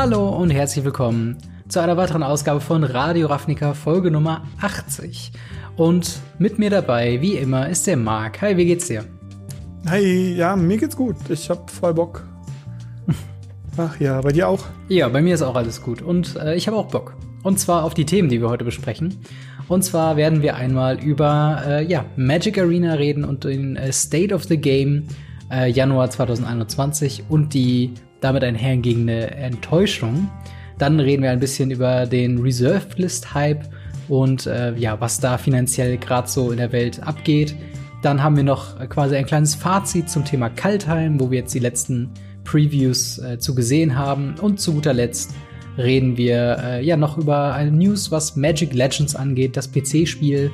Hallo und herzlich willkommen zu einer weiteren Ausgabe von Radio Ravnica Folge Nummer 80. Und mit mir dabei, wie immer, ist der Marc. Hi, wie geht's dir? Hi, ja, mir geht's gut. Ich hab voll Bock. Ach ja, bei dir auch? Ja, bei mir ist auch alles gut und äh, ich habe auch Bock. Und zwar auf die Themen, die wir heute besprechen. Und zwar werden wir einmal über äh, ja, Magic Arena reden und den äh, State of the Game äh, Januar 2021 und die damit einhergehende Enttäuschung. Dann reden wir ein bisschen über den Reserved List Hype und äh, ja, was da finanziell gerade so in der Welt abgeht. Dann haben wir noch quasi ein kleines Fazit zum Thema Kaltheim, wo wir jetzt die letzten Previews äh, zu gesehen haben. Und zu guter Letzt reden wir äh, ja noch über eine News, was Magic Legends angeht, das PC-Spiel,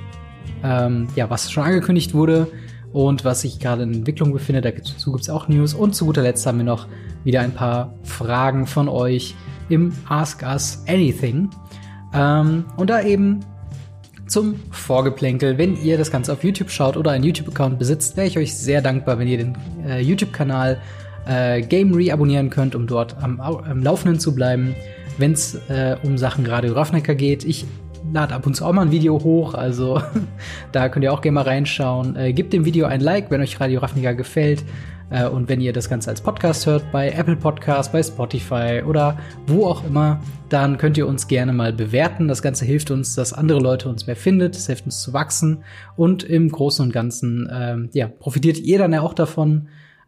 ähm, ja, was schon angekündigt wurde und was sich gerade in Entwicklung befindet. Dazu gibt es auch News. Und zu guter Letzt haben wir noch wieder ein paar Fragen von euch im Ask Us Anything. Ähm, und da eben zum Vorgeplänkel. Wenn ihr das Ganze auf YouTube schaut oder einen YouTube-Account besitzt, wäre ich euch sehr dankbar, wenn ihr den äh, YouTube-Kanal äh, Game Re könnt, um dort am, am Laufenden zu bleiben, wenn es äh, um Sachen Radio Ravnica geht. Ich lade ab und zu auch mal ein Video hoch, also da könnt ihr auch gerne mal reinschauen. Äh, gebt dem Video ein Like, wenn euch Radio Ravnica gefällt. Äh, und wenn ihr das Ganze als Podcast hört, bei Apple Podcast, bei Spotify oder wo auch immer, dann könnt ihr uns gerne mal bewerten. Das Ganze hilft uns, dass andere Leute uns mehr findet. Es hilft uns zu wachsen. Und im Großen und Ganzen, ähm, ja, profitiert ihr dann ja auch davon.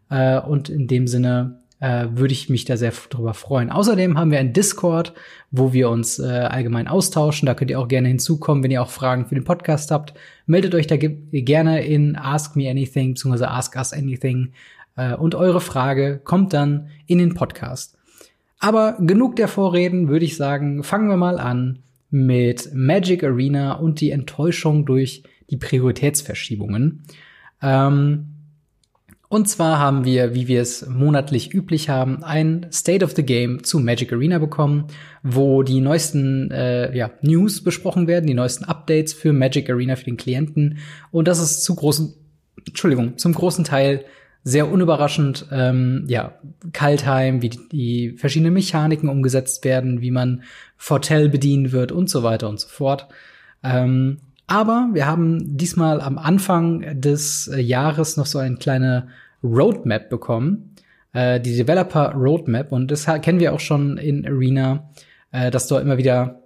Äh, und in dem Sinne äh, würde ich mich da sehr drüber freuen. Außerdem haben wir einen Discord, wo wir uns äh, allgemein austauschen. Da könnt ihr auch gerne hinzukommen, wenn ihr auch Fragen für den Podcast habt. Meldet euch da gerne in Ask Me Anything bzw. Ask Us Anything äh, und eure Frage kommt dann in den Podcast. Aber genug der Vorreden, würde ich sagen, fangen wir mal an mit Magic Arena und die Enttäuschung durch die Prioritätsverschiebungen. Ähm, und zwar haben wir, wie wir es monatlich üblich haben, ein State of the Game zu Magic Arena bekommen, wo die neuesten äh, ja, News besprochen werden, die neuesten Updates für Magic Arena für den Klienten. Und das ist zu großen, Entschuldigung, zum großen Teil sehr unüberraschend, ähm, ja, Kaltheim, wie die, die verschiedenen Mechaniken umgesetzt werden, wie man Fortell bedienen wird und so weiter und so fort. Ähm, aber wir haben diesmal am Anfang des äh, Jahres noch so eine kleine Roadmap bekommen, äh, die Developer Roadmap. Und das kennen wir auch schon in Arena, äh, dass dort immer wieder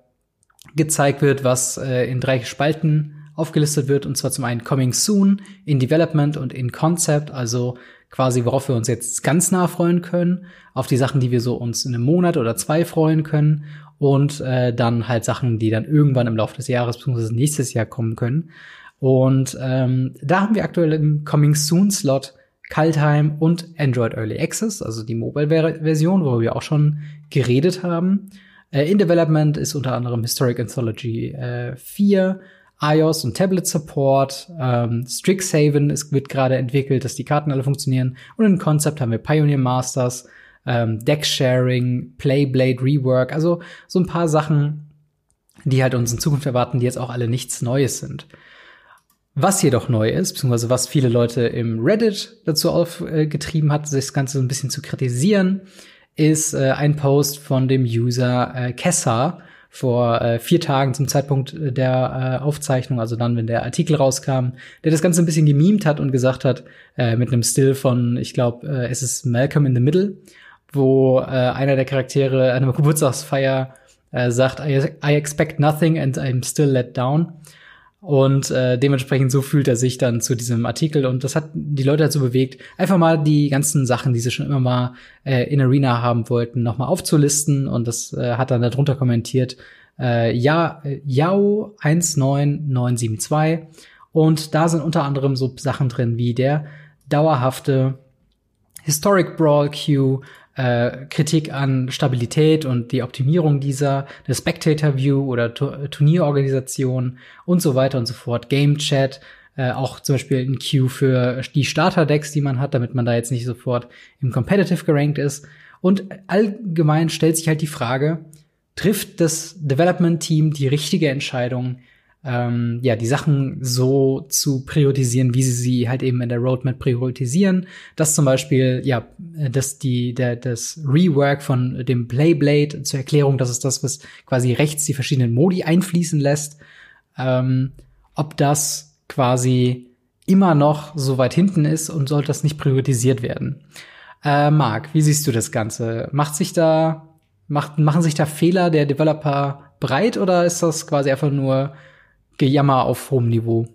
gezeigt wird, was äh, in drei Spalten aufgelistet wird. Und zwar zum einen Coming Soon, in Development und in Concept, also quasi worauf wir uns jetzt ganz nah freuen können, auf die Sachen, die wir so uns in einem Monat oder zwei freuen können und äh, dann halt Sachen, die dann irgendwann im Laufe des Jahres bzw. nächstes Jahr kommen können. Und ähm, da haben wir aktuell im Coming Soon Slot Kaltheim und Android Early Access, also die Mobile-Version, wo wir auch schon geredet haben. Äh, in Development ist unter anderem Historic Anthology äh, 4, iOS und Tablet Support, ähm, Strixhaven ist, wird gerade entwickelt, dass die Karten alle funktionieren. Und im Konzept haben wir Pioneer Masters, ähm, Deck-Sharing, Playblade Rework, also so ein paar Sachen, die halt uns in Zukunft erwarten, die jetzt auch alle nichts Neues sind. Was jedoch neu ist, beziehungsweise was viele Leute im Reddit dazu aufgetrieben hat, sich das Ganze so ein bisschen zu kritisieren, ist äh, ein Post von dem User äh, Kessa vor äh, vier Tagen zum Zeitpunkt äh, der äh, Aufzeichnung, also dann, wenn der Artikel rauskam, der das Ganze ein bisschen gemimt hat und gesagt hat, äh, mit einem Still von, ich glaube, äh, es ist Malcolm in the Middle, wo äh, einer der Charaktere an einer Geburtstagsfeier äh, sagt, I, I expect nothing and I'm still let down. Und äh, dementsprechend so fühlt er sich dann zu diesem Artikel. Und das hat die Leute dazu bewegt, einfach mal die ganzen Sachen, die sie schon immer mal äh, in Arena haben wollten, nochmal aufzulisten. Und das äh, hat dann darunter kommentiert, äh, ja, Yao 19972 und da sind unter anderem so Sachen drin wie der dauerhafte Historic Brawl Queue, äh, Kritik an Stabilität und die Optimierung dieser, eine Spectator View oder Turnierorganisation und so weiter und so fort, Game Chat, äh, auch zum Beispiel ein Queue für die Starter-Decks, die man hat, damit man da jetzt nicht sofort im Competitive gerankt ist. Und allgemein stellt sich halt die Frage, trifft das Development-Team die richtige Entscheidung, ähm, ja, die Sachen so zu priorisieren, wie sie sie halt eben in der Roadmap priorisieren. Das zum Beispiel, ja, dass die, der, das Rework von dem Playblade zur Erklärung, das ist das, was quasi rechts die verschiedenen Modi einfließen lässt. Ähm, ob das quasi immer noch so weit hinten ist und sollte das nicht priorisiert werden. Äh, Marc, wie siehst du das Ganze? Macht sich da, macht, machen sich da Fehler der Developer breit oder ist das quasi einfach nur Gejammer auf hohem Niveau?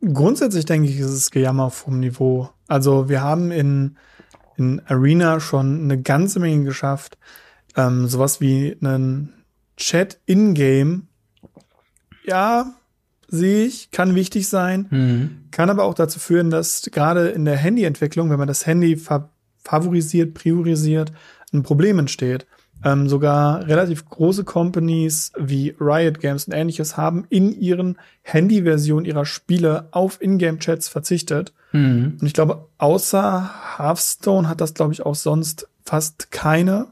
Grundsätzlich denke ich, ist es Gejammer auf hohem Niveau. Also wir haben in, in Arena schon eine ganze Menge geschafft. Ähm, sowas wie einen Chat in-game. Ja, sehe ich, kann wichtig sein, mhm. kann aber auch dazu führen, dass gerade in der Handyentwicklung, wenn man das Handy fa favorisiert, priorisiert, ein Problem entsteht. Ähm, sogar relativ große Companies wie Riot Games und ähnliches haben in ihren Handy-Versionen ihrer Spiele auf Ingame-Chats verzichtet. Mhm. Und ich glaube, außer Hearthstone hat das, glaube ich, auch sonst fast keine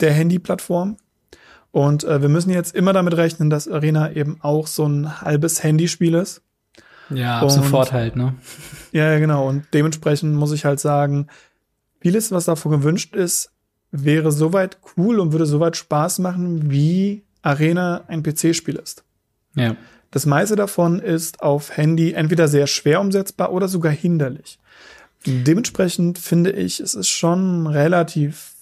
der Handy-Plattformen. Und äh, wir müssen jetzt immer damit rechnen, dass Arena eben auch so ein halbes Handyspiel ist. Ja, ab sofort halt, ne? Ja, genau. Und dementsprechend muss ich halt sagen, vieles, was davon gewünscht ist, wäre soweit cool und würde soweit Spaß machen, wie Arena ein PC-Spiel ist. Ja. Das meiste davon ist auf Handy entweder sehr schwer umsetzbar oder sogar hinderlich. Dementsprechend finde ich, es ist schon relativ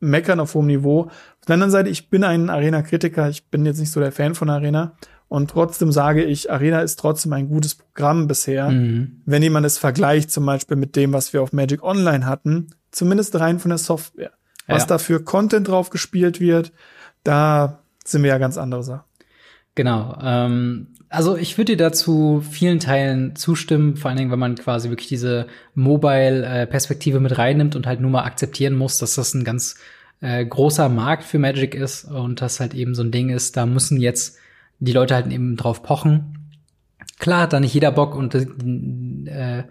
meckern auf hohem Niveau. Auf der anderen Seite, ich bin ein Arena-Kritiker, ich bin jetzt nicht so der Fan von Arena. Und trotzdem sage ich, Arena ist trotzdem ein gutes Programm bisher. Mhm. Wenn jemand es vergleicht, zum Beispiel mit dem, was wir auf Magic Online hatten, zumindest rein von der Software. Was ja. da für Content drauf gespielt wird, da sind wir ja ganz andere Sachen. Genau. Ähm, also ich würde dir dazu vielen Teilen zustimmen, vor allen Dingen, wenn man quasi wirklich diese Mobile-Perspektive mit reinnimmt und halt nur mal akzeptieren muss, dass das ein ganz äh, großer Markt für Magic ist und das halt eben so ein Ding ist, da müssen jetzt die Leute halt eben drauf pochen. Klar hat da nicht jeder Bock und äh,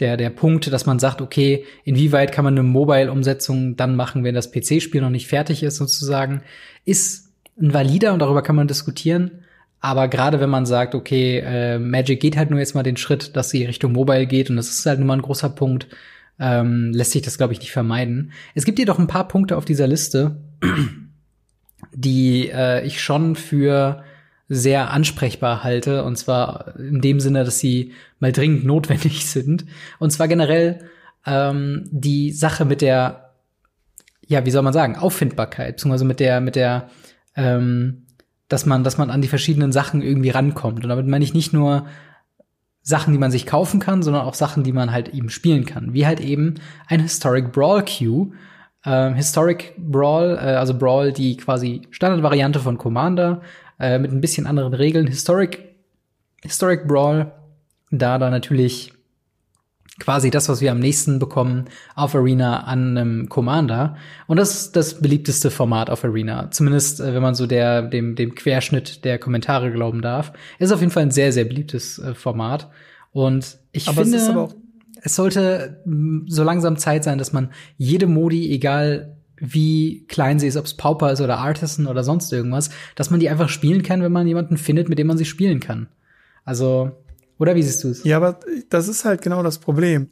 der, der Punkt, dass man sagt, okay, inwieweit kann man eine Mobile-Umsetzung dann machen, wenn das PC-Spiel noch nicht fertig ist, sozusagen, ist ein valider und darüber kann man diskutieren. Aber gerade wenn man sagt, okay, äh, Magic geht halt nur jetzt mal den Schritt, dass sie Richtung Mobile geht und das ist halt nun mal ein großer Punkt, ähm, lässt sich das, glaube ich, nicht vermeiden. Es gibt jedoch ein paar Punkte auf dieser Liste, die äh, ich schon für sehr ansprechbar halte. Und zwar in dem Sinne, dass sie mal dringend notwendig sind. Und zwar generell ähm, die Sache mit der, ja, wie soll man sagen, Auffindbarkeit, beziehungsweise mit der, mit der, ähm, dass man, dass man an die verschiedenen Sachen irgendwie rankommt. Und damit meine ich nicht nur Sachen, die man sich kaufen kann, sondern auch Sachen, die man halt eben spielen kann. Wie halt eben ein Historic Brawl Queue. Ähm, Historic Brawl, äh, also Brawl, die quasi Standardvariante von Commander, äh, mit ein bisschen anderen Regeln. Historic, Historic Brawl, da da natürlich quasi das, was wir am nächsten bekommen auf Arena an einem Commander. Und das ist das beliebteste Format auf Arena. Zumindest, äh, wenn man so der, dem, dem Querschnitt der Kommentare glauben darf. Ist auf jeden Fall ein sehr, sehr beliebtes äh, Format. Und ich aber finde, es, es sollte so langsam Zeit sein, dass man jede Modi, egal wie klein sie ist, ob es Pauper ist oder Artisan oder sonst irgendwas, dass man die einfach spielen kann, wenn man jemanden findet, mit dem man sie spielen kann. Also, oder wie siehst du es? Ja, aber das ist halt genau das Problem.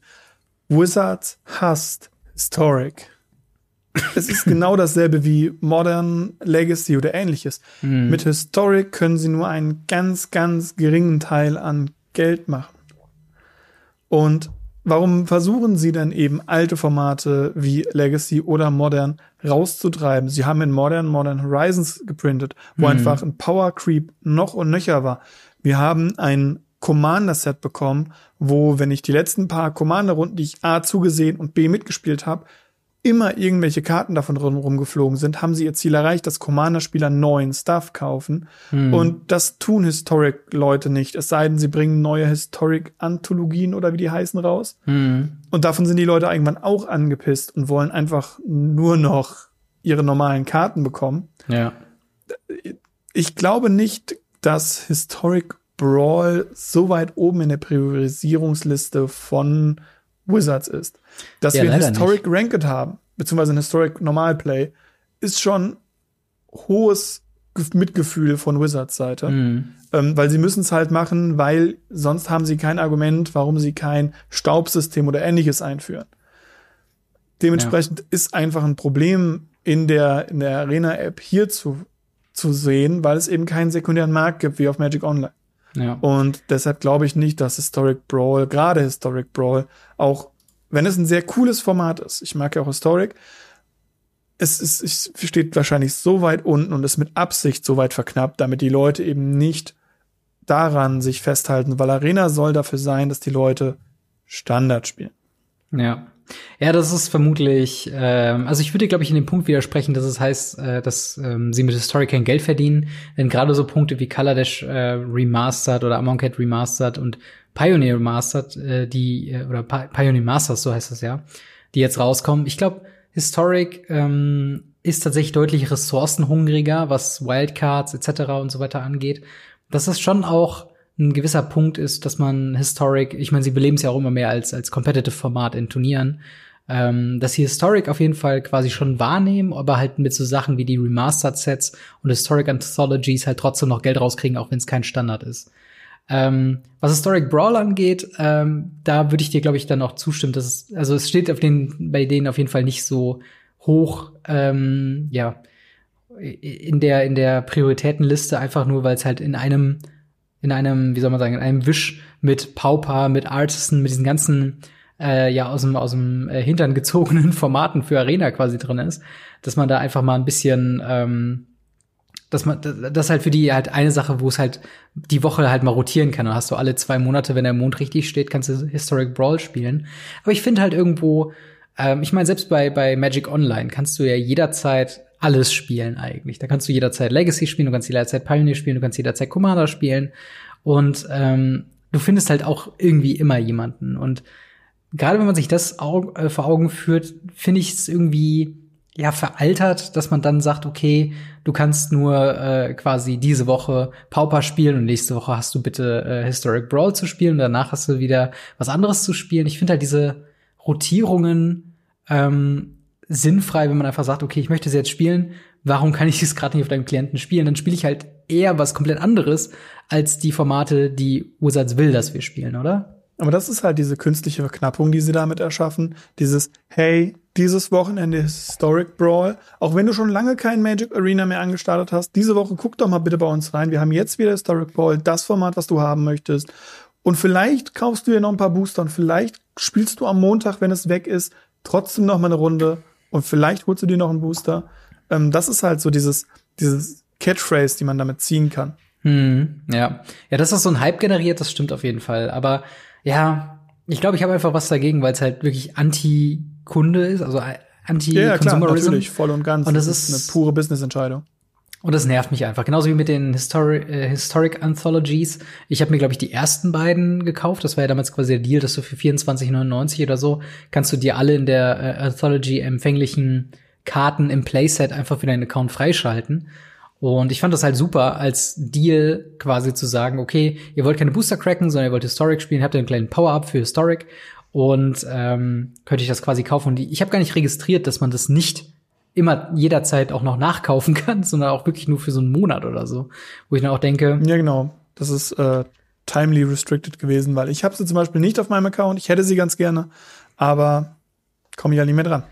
Wizards hasst Historic. es ist genau dasselbe wie Modern, Legacy oder ähnliches. Mhm. Mit Historic können sie nur einen ganz, ganz geringen Teil an Geld machen. Und Warum versuchen sie dann eben alte Formate wie Legacy oder Modern rauszutreiben? Sie haben in Modern Modern Horizons geprintet, wo mhm. einfach ein Power Creep noch und nöcher war. Wir haben ein Commander-Set bekommen, wo, wenn ich die letzten paar Commander-Runden, die ich A zugesehen und B mitgespielt habe, immer irgendwelche Karten davon rumgeflogen sind, haben sie ihr Ziel erreicht, dass Commander-Spieler neuen Stuff kaufen. Hm. Und das tun Historic-Leute nicht. Es sei denn, sie bringen neue Historic-Anthologien oder wie die heißen raus. Hm. Und davon sind die Leute irgendwann auch angepisst und wollen einfach nur noch ihre normalen Karten bekommen. Ja. Ich glaube nicht, dass Historic Brawl so weit oben in der Priorisierungsliste von Wizards ist. Dass ja, wir ein Historic nicht. Ranked haben, beziehungsweise ein Historic Normal Play, ist schon hohes Mitgefühl von Wizards Seite. Mhm. Ähm, weil sie müssen es halt machen, weil sonst haben sie kein Argument, warum sie kein Staubsystem oder ähnliches einführen. Dementsprechend ja. ist einfach ein Problem in der, in der Arena-App hier zu, zu sehen, weil es eben keinen sekundären Markt gibt wie auf Magic Online. Ja. Und deshalb glaube ich nicht, dass Historic Brawl, gerade Historic Brawl, auch wenn es ein sehr cooles Format ist, ich mag ja auch Historic, es, ist, es steht wahrscheinlich so weit unten und ist mit Absicht so weit verknappt, damit die Leute eben nicht daran sich festhalten, weil Arena soll dafür sein, dass die Leute Standard spielen. Ja. Ja, das ist vermutlich, ähm, also ich würde, glaube ich, in dem Punkt widersprechen, dass es heißt, äh, dass ähm, sie mit Historic kein Geld verdienen. Denn gerade so Punkte wie Color Dash äh, Remastered oder Amon Cat Remastered und Pioneer Remastered, äh, die, äh, oder Pi Pioneer Masters, so heißt das ja, die jetzt rauskommen. Ich glaube, Historic ähm, ist tatsächlich deutlich ressourcenhungriger, was Wildcards etc. und so weiter angeht. Das ist schon auch ein gewisser Punkt ist, dass man Historic, ich meine, sie beleben es ja auch immer mehr als, als Competitive-Format in Turnieren, ähm, dass sie Historic auf jeden Fall quasi schon wahrnehmen, aber halt mit so Sachen wie die Remastered-Sets und Historic Anthologies halt trotzdem noch Geld rauskriegen, auch wenn es kein Standard ist. Ähm, was Historic Brawl angeht, ähm, da würde ich dir, glaube ich, dann auch zustimmen. Dass es, also es steht auf den, bei denen auf jeden Fall nicht so hoch, ähm, ja, in der, in der Prioritätenliste, einfach nur, weil es halt in einem in einem, wie soll man sagen, in einem Wisch mit Pauper, mit Artisan, mit diesen ganzen äh, ja aus dem aus dem äh, Hintern gezogenen Formaten für Arena quasi drin ist, dass man da einfach mal ein bisschen ähm, dass man das halt für die halt eine Sache, wo es halt die Woche halt mal rotieren kann. Dann hast du alle zwei Monate, wenn der Mond richtig steht, kannst du Historic Brawl spielen. Aber ich finde halt irgendwo, ähm, ich meine selbst bei bei Magic Online kannst du ja jederzeit alles spielen eigentlich. Da kannst du jederzeit Legacy spielen, du kannst jederzeit Pioneer spielen, du kannst jederzeit Commander spielen und ähm, du findest halt auch irgendwie immer jemanden. Und gerade wenn man sich das Aug äh, vor Augen führt, finde ich es irgendwie ja veraltert, dass man dann sagt, okay, du kannst nur äh, quasi diese Woche Pauper spielen und nächste Woche hast du bitte äh, Historic Brawl zu spielen und danach hast du wieder was anderes zu spielen. Ich finde halt diese Rotierungen ähm, sinnfrei, wenn man einfach sagt, okay, ich möchte es jetzt spielen, warum kann ich es gerade nicht auf deinem Klienten spielen? Dann spiele ich halt eher was komplett anderes als die Formate, die Wizards will, dass wir spielen, oder? Aber das ist halt diese künstliche Verknappung, die sie damit erschaffen. Dieses, hey, dieses Wochenende Historic Brawl. Auch wenn du schon lange kein Magic Arena mehr angestartet hast, diese Woche guck doch mal bitte bei uns rein. Wir haben jetzt wieder Historic Brawl, das Format, was du haben möchtest. Und vielleicht kaufst du dir noch ein paar Booster und vielleicht spielst du am Montag, wenn es weg ist, trotzdem noch mal eine Runde und vielleicht holst du dir noch einen Booster. Ähm, das ist halt so dieses, dieses Catchphrase, die man damit ziehen kann. Hm, ja. Ja, das ist so ein Hype generiert, das stimmt auf jeden Fall. Aber ja, ich glaube, ich habe einfach was dagegen, weil es halt wirklich Anti-Kunde ist, also Anti-Consumerism. Ja, klar, natürlich, voll und ganz. Und das, das ist eine pure Business-Entscheidung. Und das nervt mich einfach. Genauso wie mit den Histori äh, Historic Anthologies. Ich habe mir, glaube ich, die ersten beiden gekauft. Das war ja damals quasi der Deal, dass du für 24,99 oder so kannst du dir alle in der äh, Anthology empfänglichen Karten im Playset einfach für deinen Account freischalten. Und ich fand das halt super, als Deal quasi zu sagen, okay, ihr wollt keine Booster cracken, sondern ihr wollt Historic spielen, habt ihr einen kleinen Power-Up für Historic und ähm, könnte ich das quasi kaufen. Und ich habe gar nicht registriert, dass man das nicht immer jederzeit auch noch nachkaufen kann, sondern auch wirklich nur für so einen Monat oder so. Wo ich dann auch denke. Ja, genau. Das ist äh, timely restricted gewesen, weil ich habe sie zum Beispiel nicht auf meinem Account. Ich hätte sie ganz gerne, aber komme ich halt nicht mehr dran.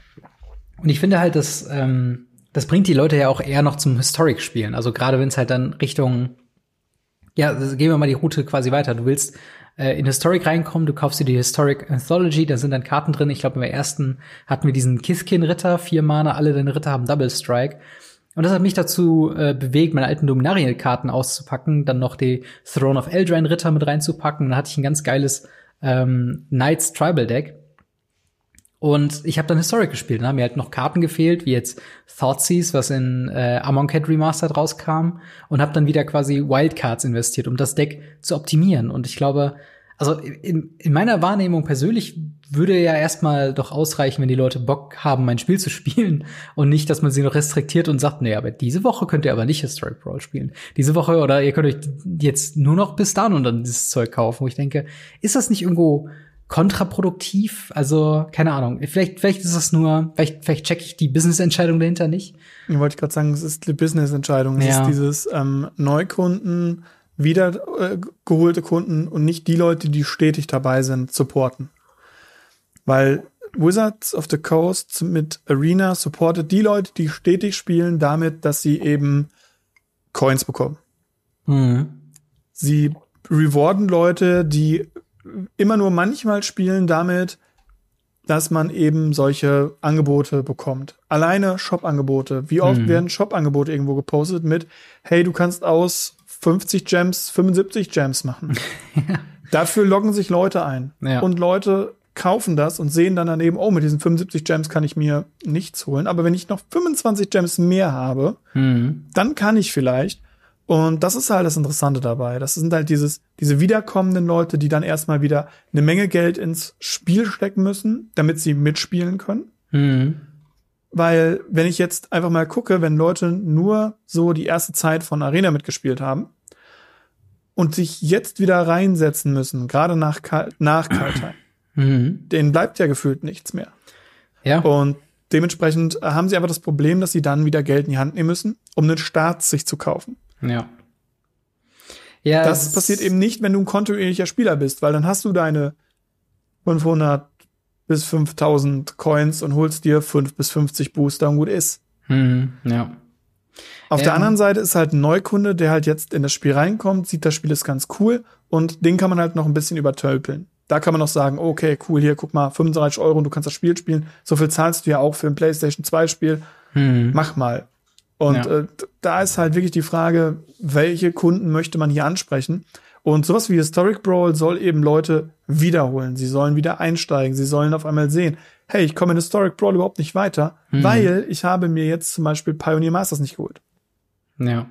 Und ich finde halt, dass ähm, das bringt die Leute ja auch eher noch zum Historic-Spielen. Also gerade wenn es halt dann Richtung, ja, gehen wir mal die Route quasi weiter. Du willst äh, in Historic reinkommen, du kaufst dir die Historic Anthology, da sind dann Karten drin. Ich glaube, im ersten hatten wir diesen Kiskin-Ritter, vier Mana, alle deine Ritter haben Double Strike. Und das hat mich dazu äh, bewegt, meine alten Dominarien-Karten auszupacken, dann noch die Throne of Eldraine Ritter mit reinzupacken. Dann hatte ich ein ganz geiles ähm, Knights Tribal Deck. Und ich habe dann Historic gespielt. Haben mir halt noch Karten gefehlt, wie jetzt Thoughtseize, was in äh, Amonkhet Remastered rauskam. Und habe dann wieder quasi Wildcards investiert, um das Deck zu optimieren. Und ich glaube, also in, in meiner Wahrnehmung persönlich würde ja erstmal doch ausreichen, wenn die Leute Bock haben, mein Spiel zu spielen und nicht, dass man sie noch restriktiert und sagt, nee, aber diese Woche könnt ihr aber nicht Historic Brawl spielen. Diese Woche oder ihr könnt euch jetzt nur noch bis dann und dann dieses Zeug kaufen, wo ich denke, ist das nicht irgendwo kontraproduktiv. Also, keine Ahnung. Vielleicht, vielleicht ist es nur, vielleicht, vielleicht checke ich die Business-Entscheidung dahinter nicht. Ich wollte gerade sagen, es ist die Business-Entscheidung. Es Ja. ist dieses ähm, Neukunden, wiedergeholte Kunden und nicht die Leute, die stetig dabei sind, supporten. Weil Wizards of the Coast mit Arena supportet die Leute, die stetig spielen, damit, dass sie eben Coins bekommen. Mhm. Sie rewarden Leute, die immer nur manchmal spielen damit, dass man eben solche Angebote bekommt. Alleine Shop-Angebote. Wie oft Mhm. werden Shop-Angebote irgendwo gepostet mit, hey, du kannst aus 50 Gems 75 Gems machen. Dafür loggen sich Leute ein. Ja. Und Leute kaufen das und sehen dann daneben, oh, mit diesen 75 Gems kann ich mir nichts holen. Aber wenn ich noch 25 Gems mehr habe, Mhm. dann kann ich vielleicht. Und das ist halt das Interessante dabei. Das sind halt dieses, diese wiederkommenden Leute, die dann erstmal wieder eine Menge Geld ins Spiel stecken müssen, damit sie mitspielen können. Mhm. Weil, wenn ich jetzt einfach mal gucke, wenn Leute nur so die erste Zeit von Arena mitgespielt haben und sich jetzt wieder reinsetzen müssen, gerade nach, Kal nach Kaltheim, Mhm. denen bleibt ja gefühlt nichts mehr. Ja. Und dementsprechend haben sie einfach das Problem, dass sie dann wieder Geld in die Hand nehmen müssen, um einen Start sich zu kaufen. Ja. Ja, Das passiert eben nicht, wenn du ein kontinuierlicher Spieler bist, weil dann hast du deine 500 bis 5000 Coins und holst dir 5 bis 50 Booster und gut ist. Mhm. Ja. Auf Ja. der anderen Seite ist halt ein Neukunde, der halt jetzt in das Spiel reinkommt, sieht, das Spiel ist ganz cool und den kann man halt noch ein bisschen übertölpeln. Da kann man noch sagen, okay, cool, hier, guck mal, 35 Euro und du kannst das Spiel spielen. So viel zahlst du ja auch für ein PlayStation 2 Spiel. Mhm. Mach mal. Und Ja. äh, da ist halt wirklich die Frage, welche Kunden möchte man hier ansprechen? Und sowas wie Historic Brawl soll eben Leute wiederholen. Sie sollen wieder einsteigen. Sie sollen auf einmal sehen, hey, ich komme in Historic Brawl überhaupt nicht weiter, Mhm. weil ich habe mir jetzt zum Beispiel Pioneer Masters nicht geholt. Ja.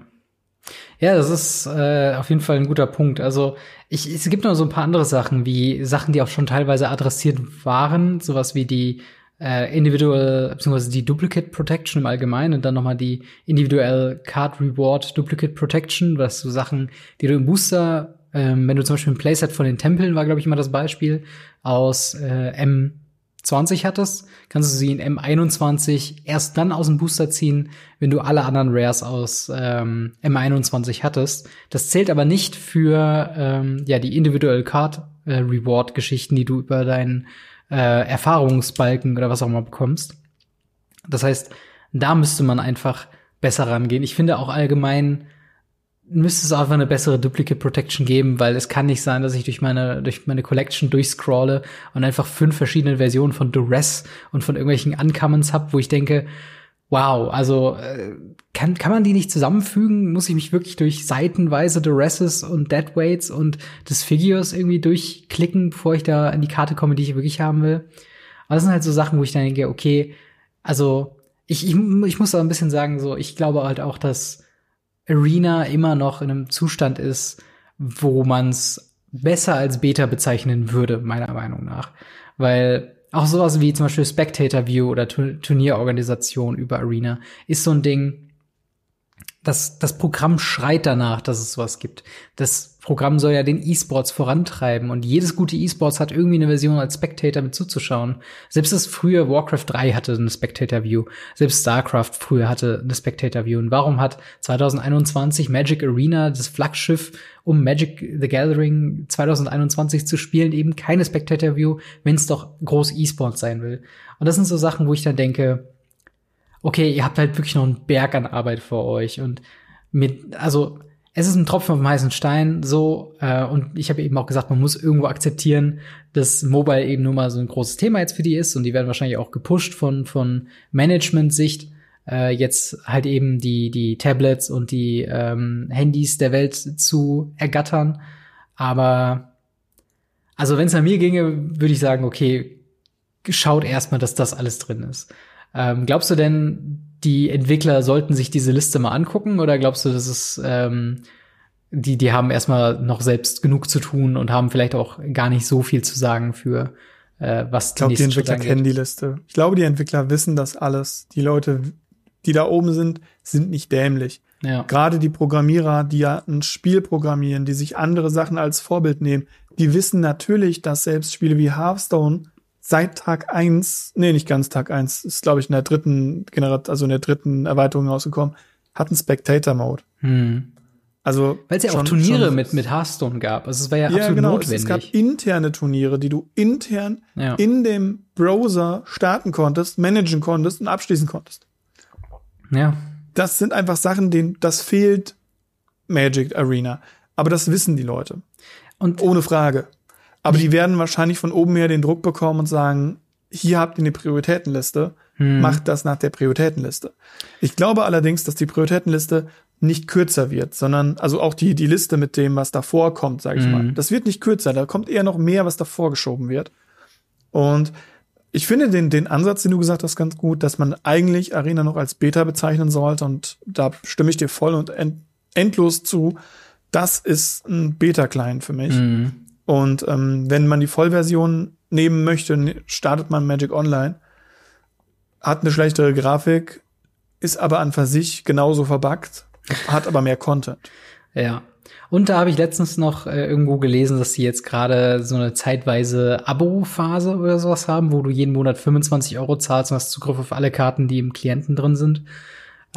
Ja, das ist äh, auf jeden Fall ein guter Punkt. Also ich, es gibt noch so ein paar andere Sachen, wie Sachen, die auch schon teilweise adressiert waren, sowas wie die äh, Individual, beziehungsweise die Duplicate Protection im Allgemeinen und dann nochmal die Individual Card Reward Duplicate Protection, was so Sachen, die du im Booster, ähm, wenn du zum Beispiel ein Playset von den Tempeln war, glaube ich, immer das Beispiel, aus äh, M20 hattest, kannst du sie in M21 erst dann aus dem Booster ziehen, wenn du alle anderen Rares aus ähm, M21 hattest. Das zählt aber nicht für ähm, ja die Individual Card äh, Reward Geschichten, die du über deinen äh, Erfahrungsbalken oder was auch immer bekommst. Das heißt, da müsste man einfach besser rangehen. Ich finde auch allgemein müsste es einfach eine bessere Duplicate Protection geben, weil es kann nicht sein, dass ich durch meine, durch meine Collection durchscrolle und einfach fünf verschiedene Versionen von Duress und von irgendwelchen Uncommons hab, wo ich denke, wow, also äh, kann, kann man die nicht zusammenfügen? Muss ich mich wirklich durch seitenweise Duresses und Deadweights und Disfigures irgendwie durchklicken, bevor ich da in die Karte komme, die ich wirklich haben will? Aber das sind halt so Sachen, wo ich dann denke, okay, also ich, ich, ich muss da ein bisschen sagen, so, ich glaube halt auch, dass Arena immer noch in einem Zustand ist, wo man es besser als Beta bezeichnen würde, meiner Meinung nach. Weil auch sowas wie zum Beispiel Spectator View oder Tu- Turnierorganisation über Arena ist so ein Ding, das, das Programm schreit danach, dass es sowas gibt. Das Programm soll ja den E-Sports vorantreiben und jedes gute E-Sports hat irgendwie eine Version als Spectator mit zuzuschauen. Selbst das frühe Warcraft 3 hatte eine Spectator View. Selbst StarCraft früher hatte eine Spectator View. Und warum hat 2021 Magic Arena, das Flaggschiff, um Magic the Gathering 2021 zu spielen, eben keine Spectator View, wenn es doch groß E-Sports sein will? Und das sind so Sachen, wo ich dann denke, okay, ihr habt halt wirklich noch einen Berg an Arbeit vor euch und mit, also es ist ein Tropfen auf dem heißen Stein, so äh, und ich habe eben auch gesagt, man muss irgendwo akzeptieren, dass Mobile eben nun mal so ein großes Thema jetzt für die ist und die werden wahrscheinlich auch gepusht von von Management-Sicht äh, jetzt halt eben die die Tablets und die ähm, Handys der Welt zu ergattern, aber also wenn es an mir ginge, würde ich sagen, okay, schaut erstmal, dass das alles drin ist. Ähm, glaubst du denn, die Entwickler sollten sich diese Liste mal angucken oder glaubst du, dass es ähm, die, die haben erstmal noch selbst genug zu tun und haben vielleicht auch gar nicht so viel zu sagen für äh, was Ich glaube, die Entwickler kennen die Liste. Ich glaube, die Entwickler wissen das alles. Die Leute, die da oben sind, sind nicht dämlich. Ja. Gerade die Programmierer, die ja ein Spiel programmieren, die sich andere Sachen als Vorbild nehmen, die wissen natürlich, dass selbst Spiele wie Hearthstone seit Tag eins, nee, nicht ganz Tag eins, ist glaube ich in der dritten Generation, also in der dritten Erweiterung rausgekommen, hatten Spectator-Mode. Hm. Also Weil es ja auch schon- Turniere schon- mit, mit Hearthstone gab. Also es war ja, ja, absolut genau. Es, es notwendig. gab interne Turniere, die du intern Ja. in dem Browser starten konntest, managen konntest und abschließen konntest. ja. Das sind einfach Sachen, denen das fehlt Magic Arena. Aber das wissen die Leute. Und Ohne Frage. Aber die werden wahrscheinlich von oben her den Druck bekommen und sagen, hier habt ihr eine Prioritätenliste, Hm. macht das nach der Prioritätenliste. Ich glaube allerdings, dass die Prioritätenliste nicht kürzer wird, sondern also auch die, die Liste mit dem, was davor kommt, sage ich Mhm. mal. Das wird nicht kürzer, da kommt eher noch mehr, was davor geschoben wird. Und ich finde den, den Ansatz, den du gesagt hast, ganz gut, dass man eigentlich Arena noch als Beta bezeichnen sollte und da stimme ich dir voll und end, endlos zu. Das ist ein Beta-Client für mich. Hm. Und ähm, wenn man die Vollversion nehmen möchte, ne- startet man Magic Online. Hat eine schlechtere Grafik, ist aber an für sich genauso verbuggt, hat aber mehr Content. Ja. Und da habe ich letztens noch äh, irgendwo gelesen, dass sie jetzt gerade so eine zeitweise Abo-Phase oder sowas haben, wo du jeden Monat 25 Euro zahlst und hast Zugriff auf alle Karten, die im Klienten drin sind.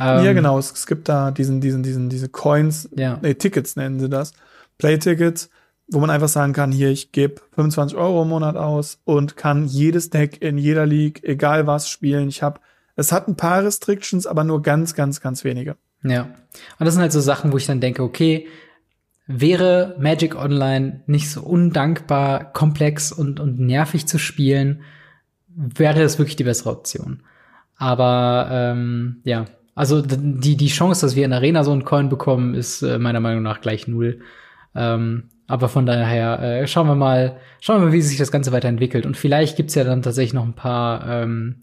Ähm, ja, genau. Es, es gibt da diesen, diesen, diesen, diese Coins, Ja. nee, Tickets nennen sie das. Play-Tickets, wo man einfach sagen kann, hier, ich gebe 25 Euro im Monat aus und kann jedes Deck in jeder League, egal was, spielen. Ich habe, es hat ein paar Restrictions, aber nur ganz, ganz, ganz wenige. Ja. Und das sind halt so Sachen, wo ich dann denke, okay, wäre Magic Online nicht so undankbar, komplex und, und nervig zu spielen, wäre es wirklich die bessere Option. Aber ähm, ja, also die, die Chance, dass wir in Arena so einen Coin bekommen, ist äh, meiner Meinung nach gleich null. Ähm, aber von daher äh, schauen wir mal, schauen wir mal, wie sich das Ganze weiterentwickelt. Und vielleicht gibt's ja dann tatsächlich noch ein paar, ähm,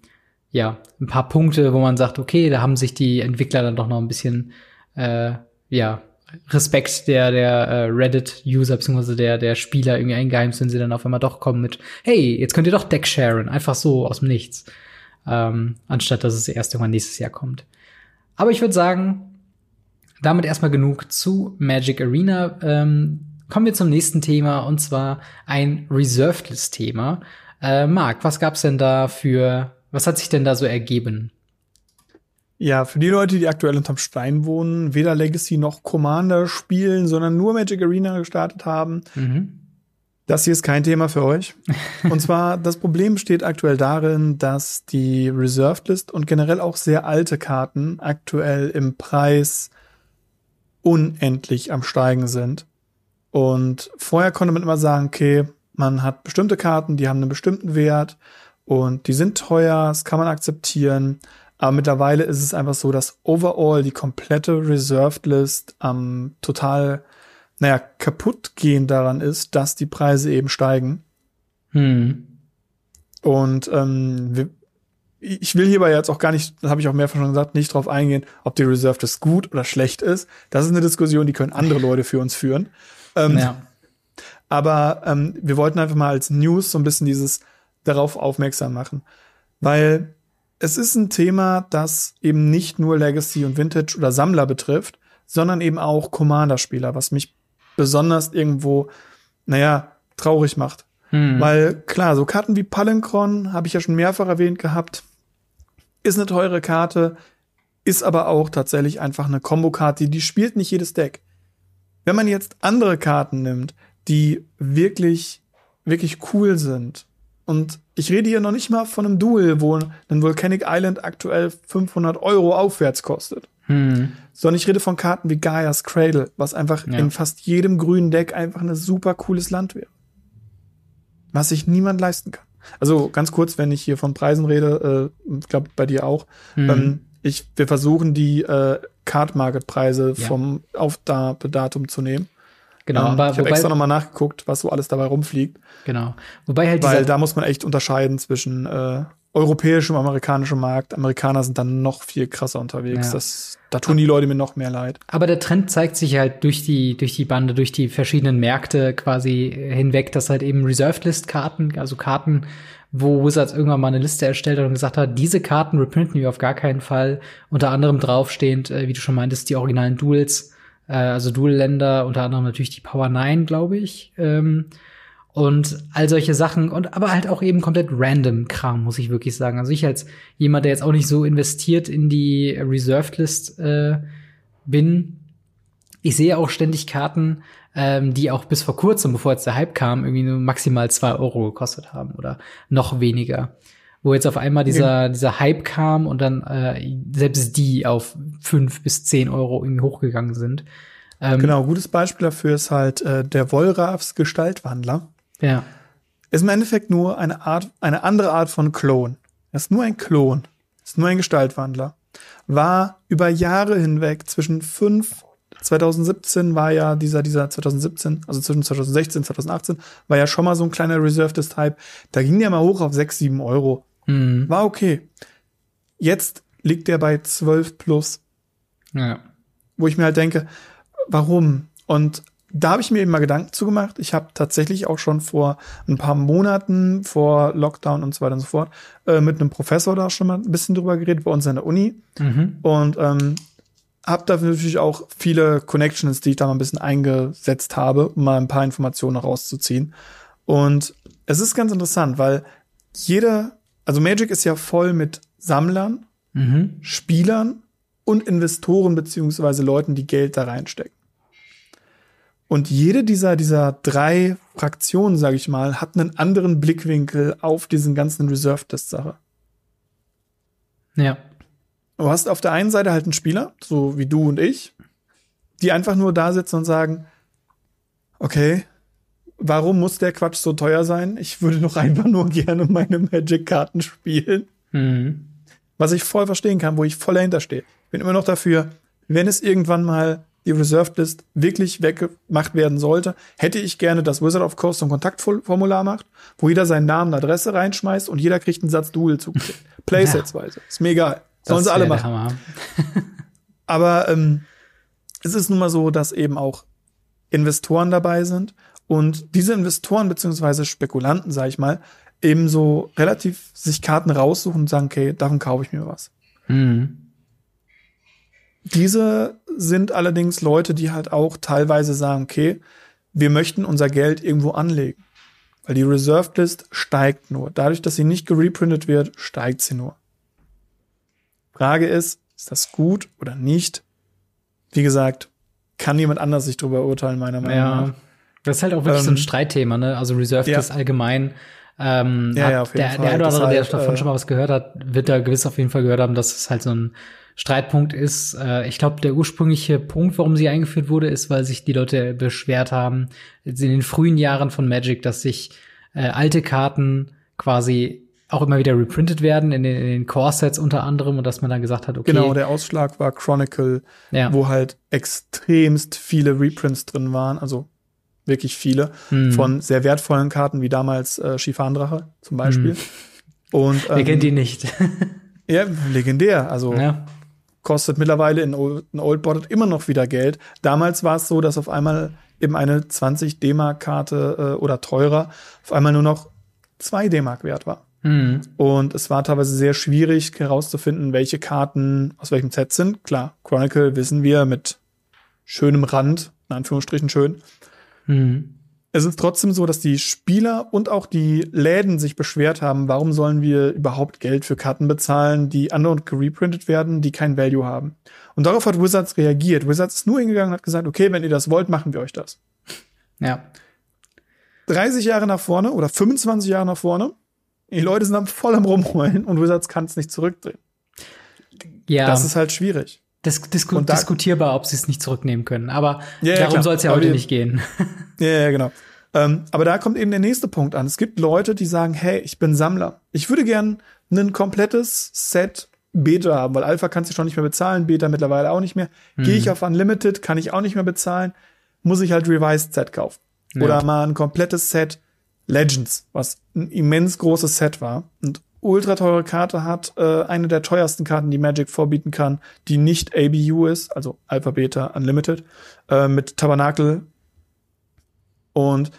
ja, ein paar Punkte, wo man sagt, okay, da haben sich die Entwickler dann doch noch ein bisschen, äh, ja, Respekt der, der äh, Reddit-User bzw. der, der Spieler irgendwie eingeheimst, wenn sie dann auf einmal doch kommen mit, hey, jetzt könnt ihr doch Deck sharen, einfach so aus dem Nichts. Ähm, anstatt dass es erst irgendwann nächstes Jahr kommt. Aber ich würde sagen, damit erstmal genug zu Magic Arena. Ähm, kommen wir zum nächsten Thema und zwar ein Reserved List Thema. Äh, Marc, was gab's denn da für, was hat sich denn da so ergeben? Ja, für die Leute, die aktuell unterm Stein wohnen, weder Legacy noch Commander spielen, sondern nur Magic Arena gestartet haben, Mhm. das hier ist kein Thema für euch. Und zwar, das Problem besteht aktuell darin, dass die Reserved List und generell auch sehr alte Karten aktuell im Preis unendlich am Steigen sind. Und vorher konnte man immer sagen, okay, man hat bestimmte Karten, die haben einen bestimmten Wert und die sind teuer, das kann man akzeptieren. Aber mittlerweile ist es einfach so, dass overall die komplette Reserved List am total, naja, kaputt gehen daran ist, dass die Preise eben steigen. Hm. Und ähm, wir, ich will hierbei jetzt auch gar nicht, das habe ich auch mehrfach schon gesagt, nicht drauf eingehen, ob die Reserved List gut oder schlecht ist. Das ist eine Diskussion, die können andere Leute für uns führen. Ähm, Ja. aber ähm, wir wollten einfach mal als News so ein bisschen dieses darauf aufmerksam machen. Weil es ist ein Thema, das eben nicht nur Legacy und Vintage oder Sammler betrifft, sondern eben auch Commander-Spieler, was mich besonders irgendwo, naja, traurig macht. Hm. Weil klar, so Karten wie Palenkron, habe ich ja schon mehrfach erwähnt gehabt, ist eine teure Karte, ist aber auch tatsächlich einfach eine Kombokarte, die, die spielt nicht jedes Deck. Wenn man jetzt andere Karten nimmt, die wirklich, wirklich cool sind, und ich rede hier noch nicht mal von einem Duel, wo ein Volcanic Island aktuell 500 Euro aufwärts kostet, Hm. sondern ich rede von Karten wie Gaia's Cradle, was einfach Ja. in fast jedem grünen Deck einfach ein super cooles Land wäre. Was sich niemand leisten kann. Also ganz kurz, wenn ich hier von Preisen rede, äh, ich glaube bei dir auch, Hm. ähm, ich, wir versuchen die äh, Card Market Preise Ja. vom Aufdatum zu nehmen. Genau, Ähm, aber ich habe extra nochmal nachgeguckt, was so alles dabei rumfliegt, genau. Wobei halt weil da muss man echt unterscheiden zwischen äh, europäischem und amerikanischem Markt. Amerikaner sind dann noch viel krasser unterwegs. Ja. Das, da tun die Leute mir noch mehr leid. Aber der Trend zeigt sich halt durch die, durch die Bande, durch die verschiedenen Märkte quasi hinweg, dass halt eben Reserved List Karten, also Karten, wo Wizards irgendwann mal eine Liste erstellt hat und gesagt hat, diese Karten reprinten wir auf gar keinen Fall. Unter anderem draufstehend, äh, wie du schon meintest, die originalen Duels, äh, also Duel-Länder, unter anderem natürlich die Power 9, glaube ich. Ähm, und all solche Sachen und aber halt auch eben komplett random Kram, muss ich wirklich sagen. Also ich als jemand, der jetzt auch nicht so investiert in die Reserved List äh, bin, ich sehe auch ständig Karten, ähm, die auch bis vor kurzem, bevor jetzt der Hype kam, irgendwie nur maximal zwei Euro gekostet haben oder noch weniger. Wo jetzt auf einmal dieser, okay. dieser Hype kam und dann äh, selbst die auf fünf bis zehn Euro irgendwie hochgegangen sind. Ähm, genau, gutes Beispiel dafür ist halt äh, der Wollrafs Gestaltwandler. Ja. Ist im Endeffekt nur eine Art, eine andere Art von Klon. Er ist nur ein Klon. Ist nur ein Gestaltwandler. War über Jahre hinweg zwischen fünf 2017 war ja dieser, dieser 2017, also zwischen 2016 und 2018, war ja schon mal so ein kleiner Reserved Type. Da ging der mal hoch auf 6, 7 Euro. Mhm. War okay. Jetzt liegt der bei 12 plus. Ja. Wo ich mir halt denke, warum? Und da habe ich mir eben mal Gedanken zugemacht. Ich habe tatsächlich auch schon vor ein paar Monaten, vor Lockdown und so weiter und so fort, äh, mit einem Professor da schon mal ein bisschen drüber geredet, bei uns an der Uni. Mhm. Und ähm, habe da natürlich auch viele Connections, die ich da mal ein bisschen eingesetzt habe, um mal ein paar Informationen rauszuziehen. Und es ist ganz interessant, weil jeder, also Magic ist ja voll mit Sammlern, mhm. Spielern und Investoren beziehungsweise Leuten, die Geld da reinstecken. Und jede dieser, dieser drei Fraktionen, sage ich mal, hat einen anderen Blickwinkel auf diesen ganzen Reserve-Test-Sache. Ja. Du hast auf der einen Seite halt einen Spieler, so wie du und ich, die einfach nur da sitzen und sagen, okay, warum muss der Quatsch so teuer sein? Ich würde doch einfach nur gerne meine Magic-Karten spielen. Mhm. Was ich voll verstehen kann, wo ich voll dahinter stehe. Bin immer noch dafür, wenn es irgendwann mal die Reserved List wirklich weggemacht werden sollte, hätte ich gerne, dass Wizard of Coast so ein Kontaktformular macht, wo jeder seinen Namen und Adresse reinschmeißt und jeder kriegt einen Satz Duel zugekriegt. Playsetsweise. Ist mir egal. Sollen sie alle machen. Aber ähm, es ist nun mal so, dass eben auch Investoren dabei sind und diese Investoren beziehungsweise Spekulanten, sag ich mal, eben so relativ sich Karten raussuchen und sagen, okay, davon kaufe ich mir was. Mhm. Diese sind allerdings Leute, die halt auch teilweise sagen, okay, wir möchten unser Geld irgendwo anlegen. Weil die Reserved List steigt nur. Dadurch, dass sie nicht gereprintet wird, steigt sie nur. Frage ist, ist das gut oder nicht? Wie gesagt, kann jemand anders sich darüber urteilen, meiner Meinung ja, nach. Das ist halt auch wirklich ähm, so ein ähm, Streitthema, ne? Also Reserved ja. ist allgemein. Ähm, ja, ja, auf jeden der, Fall. der eine oder andere, der davon äh, schon mal was gehört hat, wird da gewiss auf jeden Fall gehört haben, dass es halt so ein Streitpunkt ist. Äh, ich glaube, der ursprüngliche Punkt, warum sie eingeführt wurde, ist, weil sich die Leute beschwert haben in den frühen Jahren von Magic, dass sich äh, alte Karten quasi auch immer wieder reprintet werden in den, in den Core-Sets unter anderem und dass man dann gesagt hat, okay. Genau, der Ausschlag war Chronicle, ja. wo halt extremst viele Reprints drin waren, also wirklich viele, hm. von sehr wertvollen Karten wie damals äh, Schifan-Drache zum Beispiel. Hm. Und, ähm, Wer kennt die nicht? ja, legendär. Also ja. kostet mittlerweile in Old, in Old Boarded immer noch wieder Geld. Damals war es so, dass auf einmal eben eine 20 D-Mark-Karte äh, oder teurer auf einmal nur noch 2 D-Mark wert war. Mhm. Und es war teilweise sehr schwierig herauszufinden, welche Karten aus welchem Set sind. Klar, Chronicle wissen wir mit schönem Rand, in Anführungsstrichen schön. Mhm. Es ist trotzdem so, dass die Spieler und auch die Läden sich beschwert haben, warum sollen wir überhaupt Geld für Karten bezahlen, die andauernd gereprintet werden, die kein Value haben. Und darauf hat Wizards reagiert. Wizards ist nur hingegangen und hat gesagt, okay, wenn ihr das wollt, machen wir euch das. Ja. 30 Jahre nach vorne oder 25 Jahre nach vorne die Leute sind am voll am Rumheulen und Wizards kann es nicht zurückdrehen. Ja. Das ist halt schwierig. Das disku da, diskutierbar, ob sie es nicht zurücknehmen können. Aber ja, darum ja, soll es ja heute wir, nicht gehen. Ja, ja genau. Ähm, aber da kommt eben der nächste Punkt an. Es gibt Leute, die sagen, hey, ich bin Sammler. Ich würde gern ein komplettes Set Beta haben, weil Alpha kannst du schon nicht mehr bezahlen, Beta mittlerweile auch nicht mehr. Hm. Gehe ich auf Unlimited, kann ich auch nicht mehr bezahlen, muss ich halt Revised Set kaufen. Ja. Oder mal ein komplettes Set Legends, was ein immens großes Set war und ultra teure Karte hat, äh, eine der teuersten Karten, die Magic vorbieten kann, die nicht ABU ist, also Alpha Beta Unlimited, äh, mit Tabernakel. Und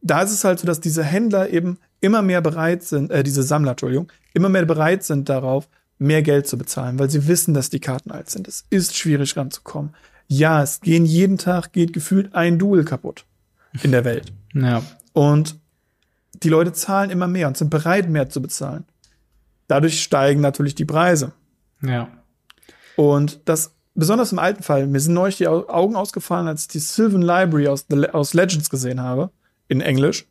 da ist es halt so, dass diese Händler eben immer mehr bereit sind, äh, diese Sammler, Entschuldigung, immer mehr bereit sind darauf, mehr Geld zu bezahlen, weil sie wissen, dass die Karten alt sind. Es ist schwierig ranzukommen. Ja, es gehen jeden Tag, geht gefühlt ein Duel kaputt in der Welt. Ja. Und die Leute zahlen immer mehr und sind bereit, mehr zu bezahlen. Dadurch steigen natürlich die Preise. Ja. Und das, besonders im alten Fall, mir sind neulich die Augen ausgefallen, als ich die Sylvan Library aus, aus Legends gesehen habe, in Englisch.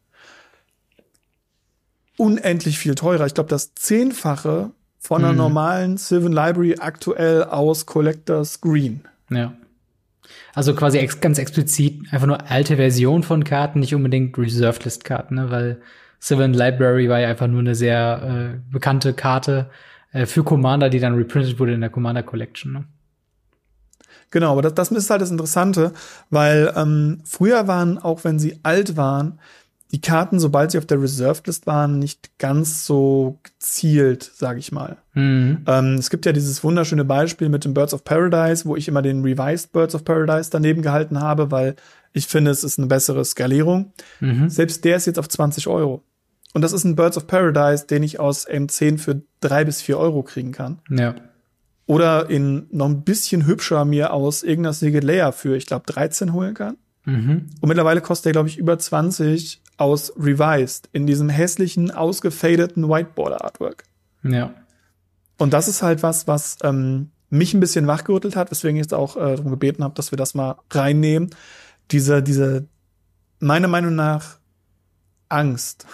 Unendlich viel teurer. Ich glaube, das Zehnfache von einer Mhm. normalen Sylvan Library aktuell aus Collectors Green. Ja. Also quasi ex ganz explizit einfach nur alte Version von Karten, nicht unbedingt Reserved List Karten, ne? weil Sylvan Library war ja einfach nur eine sehr äh, bekannte Karte äh, für Commander, die dann reprintet wurde in der Commander Collection. Ne? Genau, aber das, das ist halt das Interessante, weil ähm, früher waren, auch wenn sie alt waren, die Karten, sobald sie auf der Reserved List waren, nicht ganz so gezielt, sage ich mal. Mhm. Ähm, es gibt ja dieses wunderschöne Beispiel mit dem Birds of Paradise, wo ich immer den Revised Birds of Paradise daneben gehalten habe, weil ich finde, es ist eine bessere Skalierung. Mhm. Selbst der ist jetzt auf 20 Euro. Und das ist ein Birds of Paradise, den ich aus M10 für drei bis vier Euro kriegen kann. Ja. Oder in noch ein bisschen hübscher mir aus irgendeiner Secret Layer für, ich glaube, 13 holen kann. Mhm. Und mittlerweile kostet der, glaube ich, über 20 aus Revised in diesem hässlichen, ausgefadeten Whiteboarder-Artwork. Ja. Und das ist halt was, was ähm, mich ein bisschen wachgerüttelt hat, weswegen ich jetzt auch äh, darum gebeten habe, dass wir das mal reinnehmen. Diese, diese, meiner Meinung nach, Angst,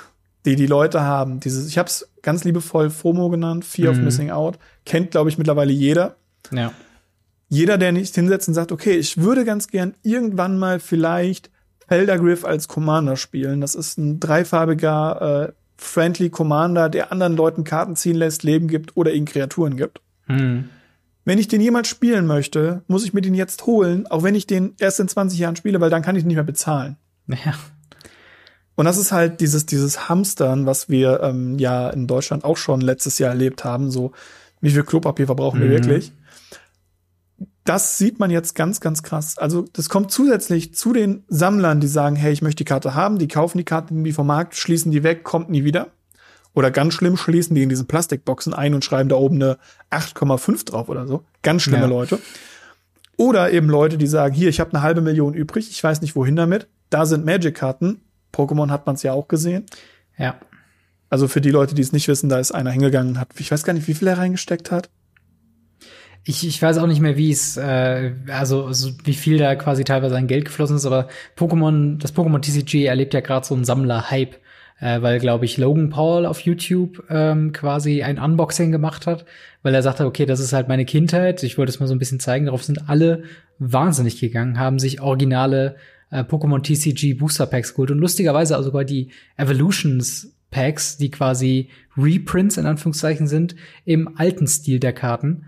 die die Leute haben. Dieses, ich habe es ganz liebevoll FOMO genannt, Fear of Mhm. Missing Out. Kennt, glaube ich, mittlerweile jeder. Ja. Jeder, der nicht hinsetzt und sagt, okay, ich würde ganz gern irgendwann mal vielleicht Feldergriff als Commander spielen. Das ist ein dreifarbiger, äh, friendly Commander, der anderen Leuten Karten ziehen lässt, Leben gibt oder ihnen Kreaturen gibt. Mhm. Wenn ich den jemals spielen möchte, muss ich mir den jetzt holen, auch wenn ich den erst in 20 Jahren spiele, weil dann kann ich ihn nicht mehr bezahlen. Ja. Und das ist halt dieses, dieses Hamstern, was wir ähm, ja in Deutschland auch schon letztes Jahr erlebt haben. So, wie viel Klopapier verbrauchen wir Mhm. wirklich? Das sieht man jetzt ganz, ganz krass. Also, das kommt zusätzlich zu den Sammlern, die sagen, hey, ich möchte die Karte haben, die kaufen die Karte irgendwie vom Markt, schließen die weg, kommt nie wieder. Oder ganz schlimm, schließen die in diesen Plastikboxen ein und schreiben da oben eine 8,5 drauf oder so. Ganz schlimme Ja. Leute. Oder eben Leute, die sagen, hier, ich habe eine halbe Million übrig, ich weiß nicht wohin damit. Da sind Magic-Karten. Pokémon hat man es ja auch gesehen. Ja. Also für die Leute, die es nicht wissen, da ist einer hingegangen und hat, ich weiß gar nicht, wie viel er reingesteckt hat. Ich, ich weiß auch nicht mehr, wie es, äh, also, also wie viel da quasi teilweise an Geld geflossen ist, aber Pokémon, das Pokémon TCG erlebt ja gerade so einen Sammler-Hype, äh, weil, glaube ich, Logan Paul auf YouTube ähm, quasi ein Unboxing gemacht hat, weil er sagte, okay, das ist halt meine Kindheit, ich wollte es mal so ein bisschen zeigen, darauf sind alle wahnsinnig gegangen, haben sich originale äh, Pokémon TCG Booster Packs geholt und lustigerweise auch sogar die Evolutions Packs, die quasi Reprints in Anführungszeichen sind, im alten Stil der Karten.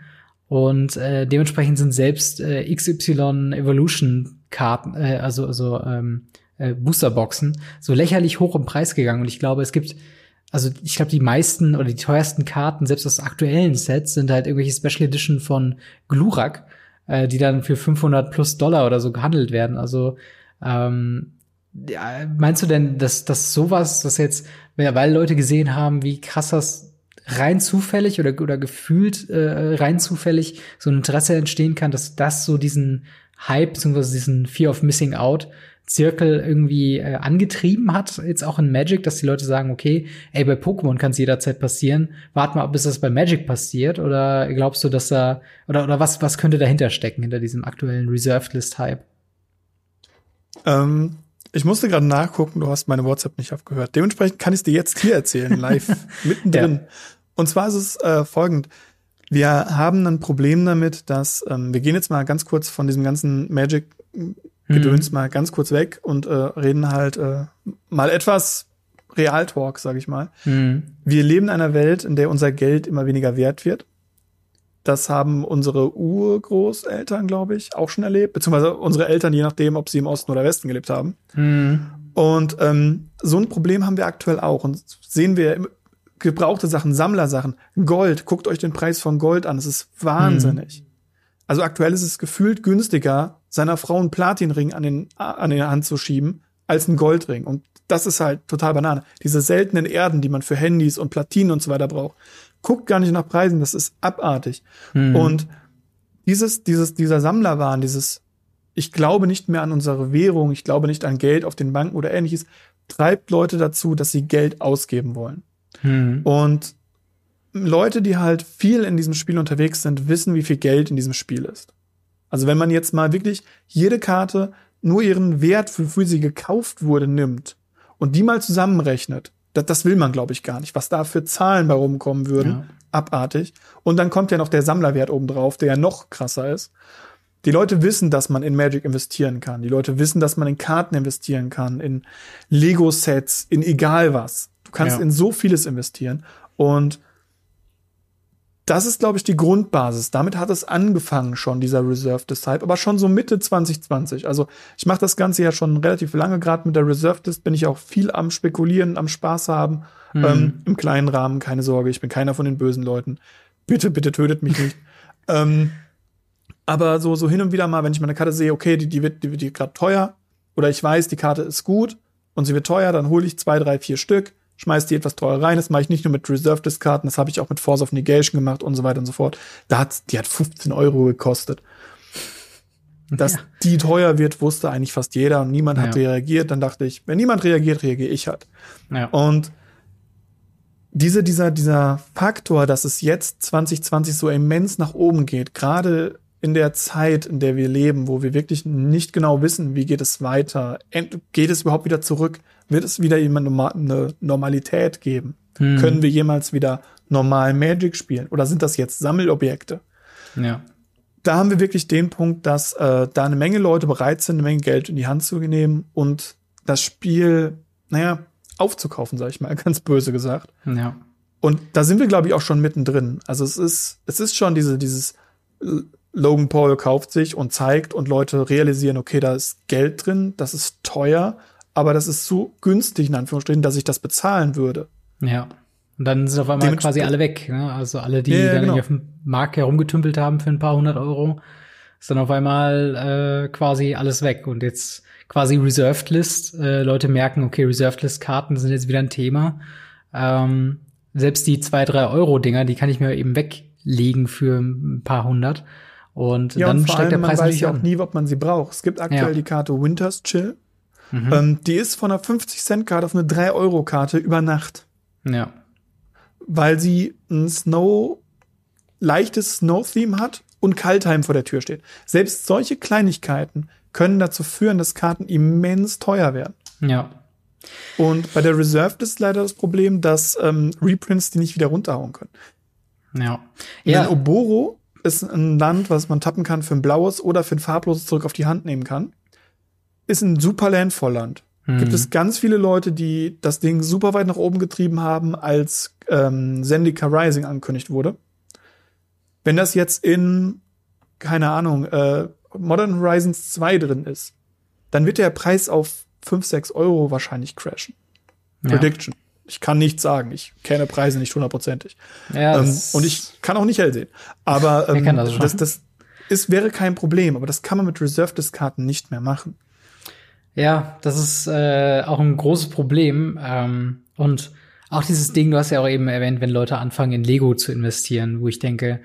Und äh, dementsprechend sind selbst äh, XY Evolution Karten, äh, also, also ähm, äh, Boosterboxen, so lächerlich hoch im Preis gegangen. Und ich glaube, es gibt, also ich glaube, die meisten oder die teuersten Karten, selbst aus aktuellen Sets, sind halt irgendwelche Special Edition von Glurak, äh, die dann für 500 plus Dollar oder so gehandelt werden. Also ähm, ja, meinst du denn, dass, dass sowas, das jetzt, weil Leute gesehen haben, wie krass das rein zufällig oder, oder gefühlt äh, rein zufällig so ein Interesse entstehen kann, dass das so diesen Hype beziehungsweise diesen Fear of Missing Out Zirkel irgendwie äh, angetrieben hat, jetzt auch in Magic, dass die Leute sagen, okay, ey, bei Pokémon kann es jederzeit passieren, warte mal, bis das bei Magic passiert, oder glaubst du, dass da, oder, oder was, was könnte dahinter stecken, hinter diesem aktuellen Reserved List Hype? Ähm, ich musste gerade nachgucken, du hast meine WhatsApp nicht abgehört. Dementsprechend kann ich es dir jetzt hier erzählen, live, mittendrin. Ja. Und zwar ist es äh, folgend. Wir haben ein Problem damit, dass ähm, wir gehen jetzt mal ganz kurz von diesem ganzen Magic-Gedöns Mhm. mal ganz kurz weg und äh, reden halt äh, mal etwas Realtalk, sage ich mal. Mhm. Wir leben in einer Welt, in der unser Geld immer weniger wert wird. Das haben unsere Urgroßeltern, glaube ich, auch schon erlebt, beziehungsweise unsere Eltern, je nachdem, ob sie im Osten oder Westen gelebt haben. Mhm. Und ähm, so ein Problem haben wir aktuell auch. Und sehen wir im- gebrauchte Sachen, Sammlersachen, Gold. Guckt euch den Preis von Gold an. Es ist wahnsinnig. Also aktuell ist es gefühlt günstiger, seiner Frau einen Platinring an den an die Hand zu schieben, als einen Goldring. Und das ist halt total Banane. Diese seltenen Erden, die man für Handys und Platinen und so weiter braucht. Guckt gar nicht nach Preisen, das ist abartig. Mhm. Und dieses, dieses, dieser Sammlerwahn, dieses, ich glaube nicht mehr an unsere Währung, ich glaube nicht an Geld auf den Banken oder ähnliches, treibt Leute dazu, dass sie Geld ausgeben wollen. Hm. Und Leute, die halt viel in diesem Spiel unterwegs sind, wissen, wie viel Geld in diesem Spiel ist. Also wenn man jetzt mal wirklich jede Karte nur ihren Wert, wofür sie gekauft wurde, nimmt und die mal zusammenrechnet, das, das will man, glaube ich, gar nicht, was da für Zahlen bei rumkommen würden. Ja. Abartig. Und dann kommt ja noch der Sammlerwert obendrauf, der ja noch krasser ist. Die Leute wissen, dass man in Magic investieren kann. Die Leute wissen, dass man in Karten investieren kann, in Lego-Sets, in egal was. Du kannst Ja. in so vieles investieren. Und das ist, glaube ich, die Grundbasis. Damit hat es angefangen schon, dieser Reserved List Hype, aber schon so Mitte 2020. Also ich mache das Ganze ja schon relativ lange, gerade mit der Reserved List bin ich auch viel am Spekulieren, am Spaß haben. Ähm, Im kleinen Rahmen, keine Sorge, ich bin keiner von den bösen Leuten. Bitte, bitte tötet mich nicht. ähm, aber so, so hin und wieder mal, wenn ich meine Karte sehe, okay, die, die wird, die wird gerade teuer, oder ich weiß, die Karte ist gut und sie wird teuer, dann hole ich zwei, drei, vier Stück, schmeiß die etwas teurer rein. Das mache ich nicht nur mit Reserved List Karten, das habe ich auch mit Force of Negation gemacht und so weiter und so fort. Da hat, die hat 15 Euro gekostet. Dass Ja. die teuer wird, wusste eigentlich fast jeder und niemand hat Ja. reagiert. Dann dachte ich, wenn niemand reagiert, reagiere ich halt. Ja. Und diese, dieser, dieser Faktor, dass es jetzt 2020 so immens nach oben geht, gerade in der Zeit, in der wir leben, wo wir wirklich nicht genau wissen, wie geht es weiter, geht es überhaupt wieder zurück, wird es wieder jemand eine Normalität geben? Hm. Können wir jemals wieder normal Magic spielen? Oder sind das jetzt Sammelobjekte? Ja. da haben wir wirklich den Punkt, dass äh, da eine Menge Leute bereit sind, eine Menge Geld in die Hand zu nehmen und das Spiel, naja, aufzukaufen, sage ich mal, ganz böse gesagt. Ja. Und da sind wir, glaube ich, auch schon mittendrin. Also es ist, es ist schon diese, dieses äh, Logan Paul kauft sich und zeigt und Leute realisieren, okay, da ist Geld drin, das ist teuer, aber das ist so günstig, in Anführungsstrichen, dass ich das bezahlen würde. Ja. Und dann sind auf einmal Dementsprechend- quasi alle weg. Ne? Also alle, die Ja, dann genau. auf dem Markt herumgetümpelt haben für ein paar hundert Euro, ist dann auf einmal äh, quasi alles weg. Und jetzt quasi Reserved List. Äh, Leute merken, okay, Reserved List Karten sind jetzt wieder ein Thema. Ähm, selbst die zwei, drei Euro Dinger, die kann ich mir eben weglegen für ein paar hundert. Und Ja, dann und vor steigt der allem, man Preis weiß natürlich ja auch an. nie, ob man sie braucht. Es gibt aktuell Ja. die Karte Winters Chill. Mhm. Ähm, die ist von einer 50-Cent-Karte auf eine 3-Euro-Karte über Nacht, Ja. weil sie ein Snow, leichtes Snow-Theme hat und Kaltheim vor der Tür steht. Selbst solche Kleinigkeiten können dazu führen, dass Karten immens teuer werden. Ja. Und bei der Reserved ist leider das Problem, dass ähm, Reprints die nicht wieder runterhauen können. Ja. Denn Ja. Oboro ist ein Land, was man tappen kann für ein blaues oder für ein farbloses zurück auf die Hand nehmen kann. Ist ein super Landvollland. Mhm. Gibt es ganz viele Leute, die das Ding super weit nach oben getrieben haben, als ähm, Zendika Rising angekündigt wurde. Wenn das jetzt in, keine Ahnung, äh, Modern Horizons 2 drin ist, dann wird der Preis auf 5, 6 Euro wahrscheinlich crashen. Ja. Prediction. Ich kann nichts sagen. Ich kenne Preise nicht hundertprozentig. Ja, Ähm, und ich kann auch nicht hell sehen. Aber ähm, das das, das ist, wäre kein Problem, aber das kann man mit Reserved-Karten nicht mehr machen. Ja, das ist äh, auch ein großes Problem. Ähm, und auch dieses Ding, du hast ja auch eben erwähnt, wenn Leute anfangen, in Lego zu investieren, wo ich denke,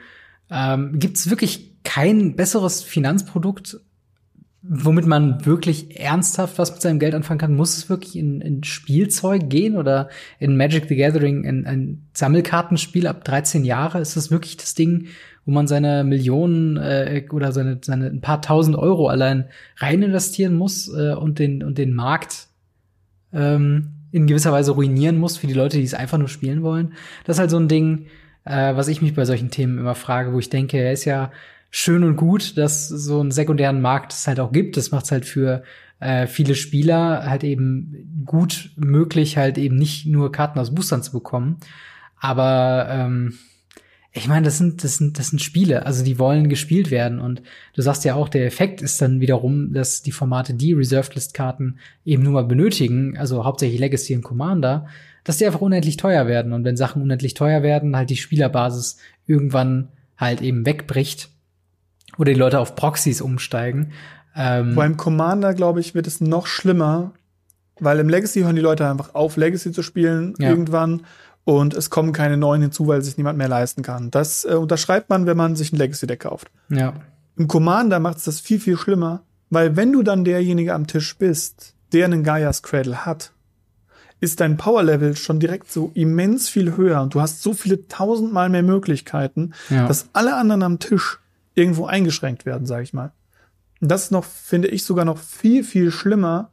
ähm, gibt es wirklich kein besseres Finanzprodukt, womit man wirklich ernsthaft was mit seinem Geld anfangen kann? Muss es wirklich in, in Spielzeug gehen oder in Magic the Gathering in ein Sammelkartenspiel ab 13 Jahre? Ist das wirklich das Ding, wo man seine Millionen äh, oder seine, seine ein paar tausend Euro allein rein investieren muss äh, und den und den Markt ähm, in gewisser Weise ruinieren muss für die Leute, die es einfach nur spielen wollen? Das ist halt so ein Ding, äh, was ich mich bei solchen Themen immer frage, wo ich denke, er ist ja schön und gut, dass so einen sekundären Markt es halt auch gibt. Das macht es halt für äh, viele Spieler halt eben gut möglich, halt eben nicht nur Karten aus Boostern zu bekommen. Aber ähm, ich meine, das sind, das sind, das sind Spiele, also die wollen gespielt werden. Und du sagst ja auch, der Effekt ist dann wiederum, dass die Formate, die Reserved List Karten eben nur mal benötigen, also hauptsächlich Legacy und Commander, dass die einfach unendlich teuer werden. Und wenn Sachen unendlich teuer werden, halt die Spielerbasis irgendwann halt eben wegbricht oder die Leute auf Proxys umsteigen. Ähm, Beim Commander, glaube ich, wird es noch schlimmer, weil im Legacy hören die Leute einfach auf, Legacy zu spielen Ja. irgendwann und es kommen keine neuen hinzu, weil sich niemand mehr leisten kann. Das äh, unterschreibt man, wenn man sich ein Legacy-Deck kauft. ja, Im Commander macht es das viel, viel schlimmer, weil wenn du dann derjenige am Tisch bist, der einen Gaia's Cradle hat, ist dein Power-Level schon direkt so immens viel höher und du hast so viele tausendmal mehr Möglichkeiten, ja. dass alle anderen am Tisch irgendwo eingeschränkt werden, sag ich mal. Und das ist noch, finde ich, sogar noch viel, viel schlimmer,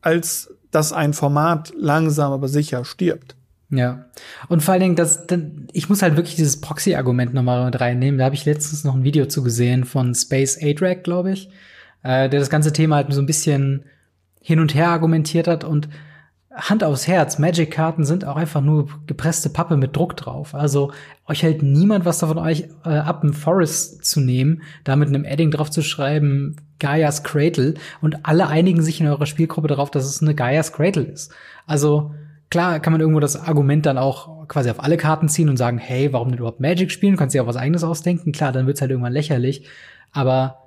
als dass ein Format langsam aber sicher stirbt. Ja. Und vor allen Dingen, das, ich muss halt wirklich dieses Proxy-Argument nochmal mit reinnehmen. Da habe ich letztens noch ein Video zu gesehen von Space A-Drag, glaube ich, äh, der das ganze Thema halt so ein bisschen hin und her argumentiert hat und Hand aufs Herz, Magic-Karten sind auch einfach nur gepresste Pappe mit Druck drauf. Also euch hält niemand was davon euch äh, ab, ein Forest zu nehmen, da mit einem Edding drauf zu schreiben, Gaia's Cradle, und alle einigen sich in eurer Spielgruppe darauf, dass es eine Gaia's Cradle ist. Also klar kann man irgendwo das Argument dann auch quasi auf alle Karten ziehen und sagen, hey, warum denn überhaupt Magic spielen? Du kannst dir auch was eigenes ausdenken. Klar, dann wird's halt irgendwann lächerlich. Aber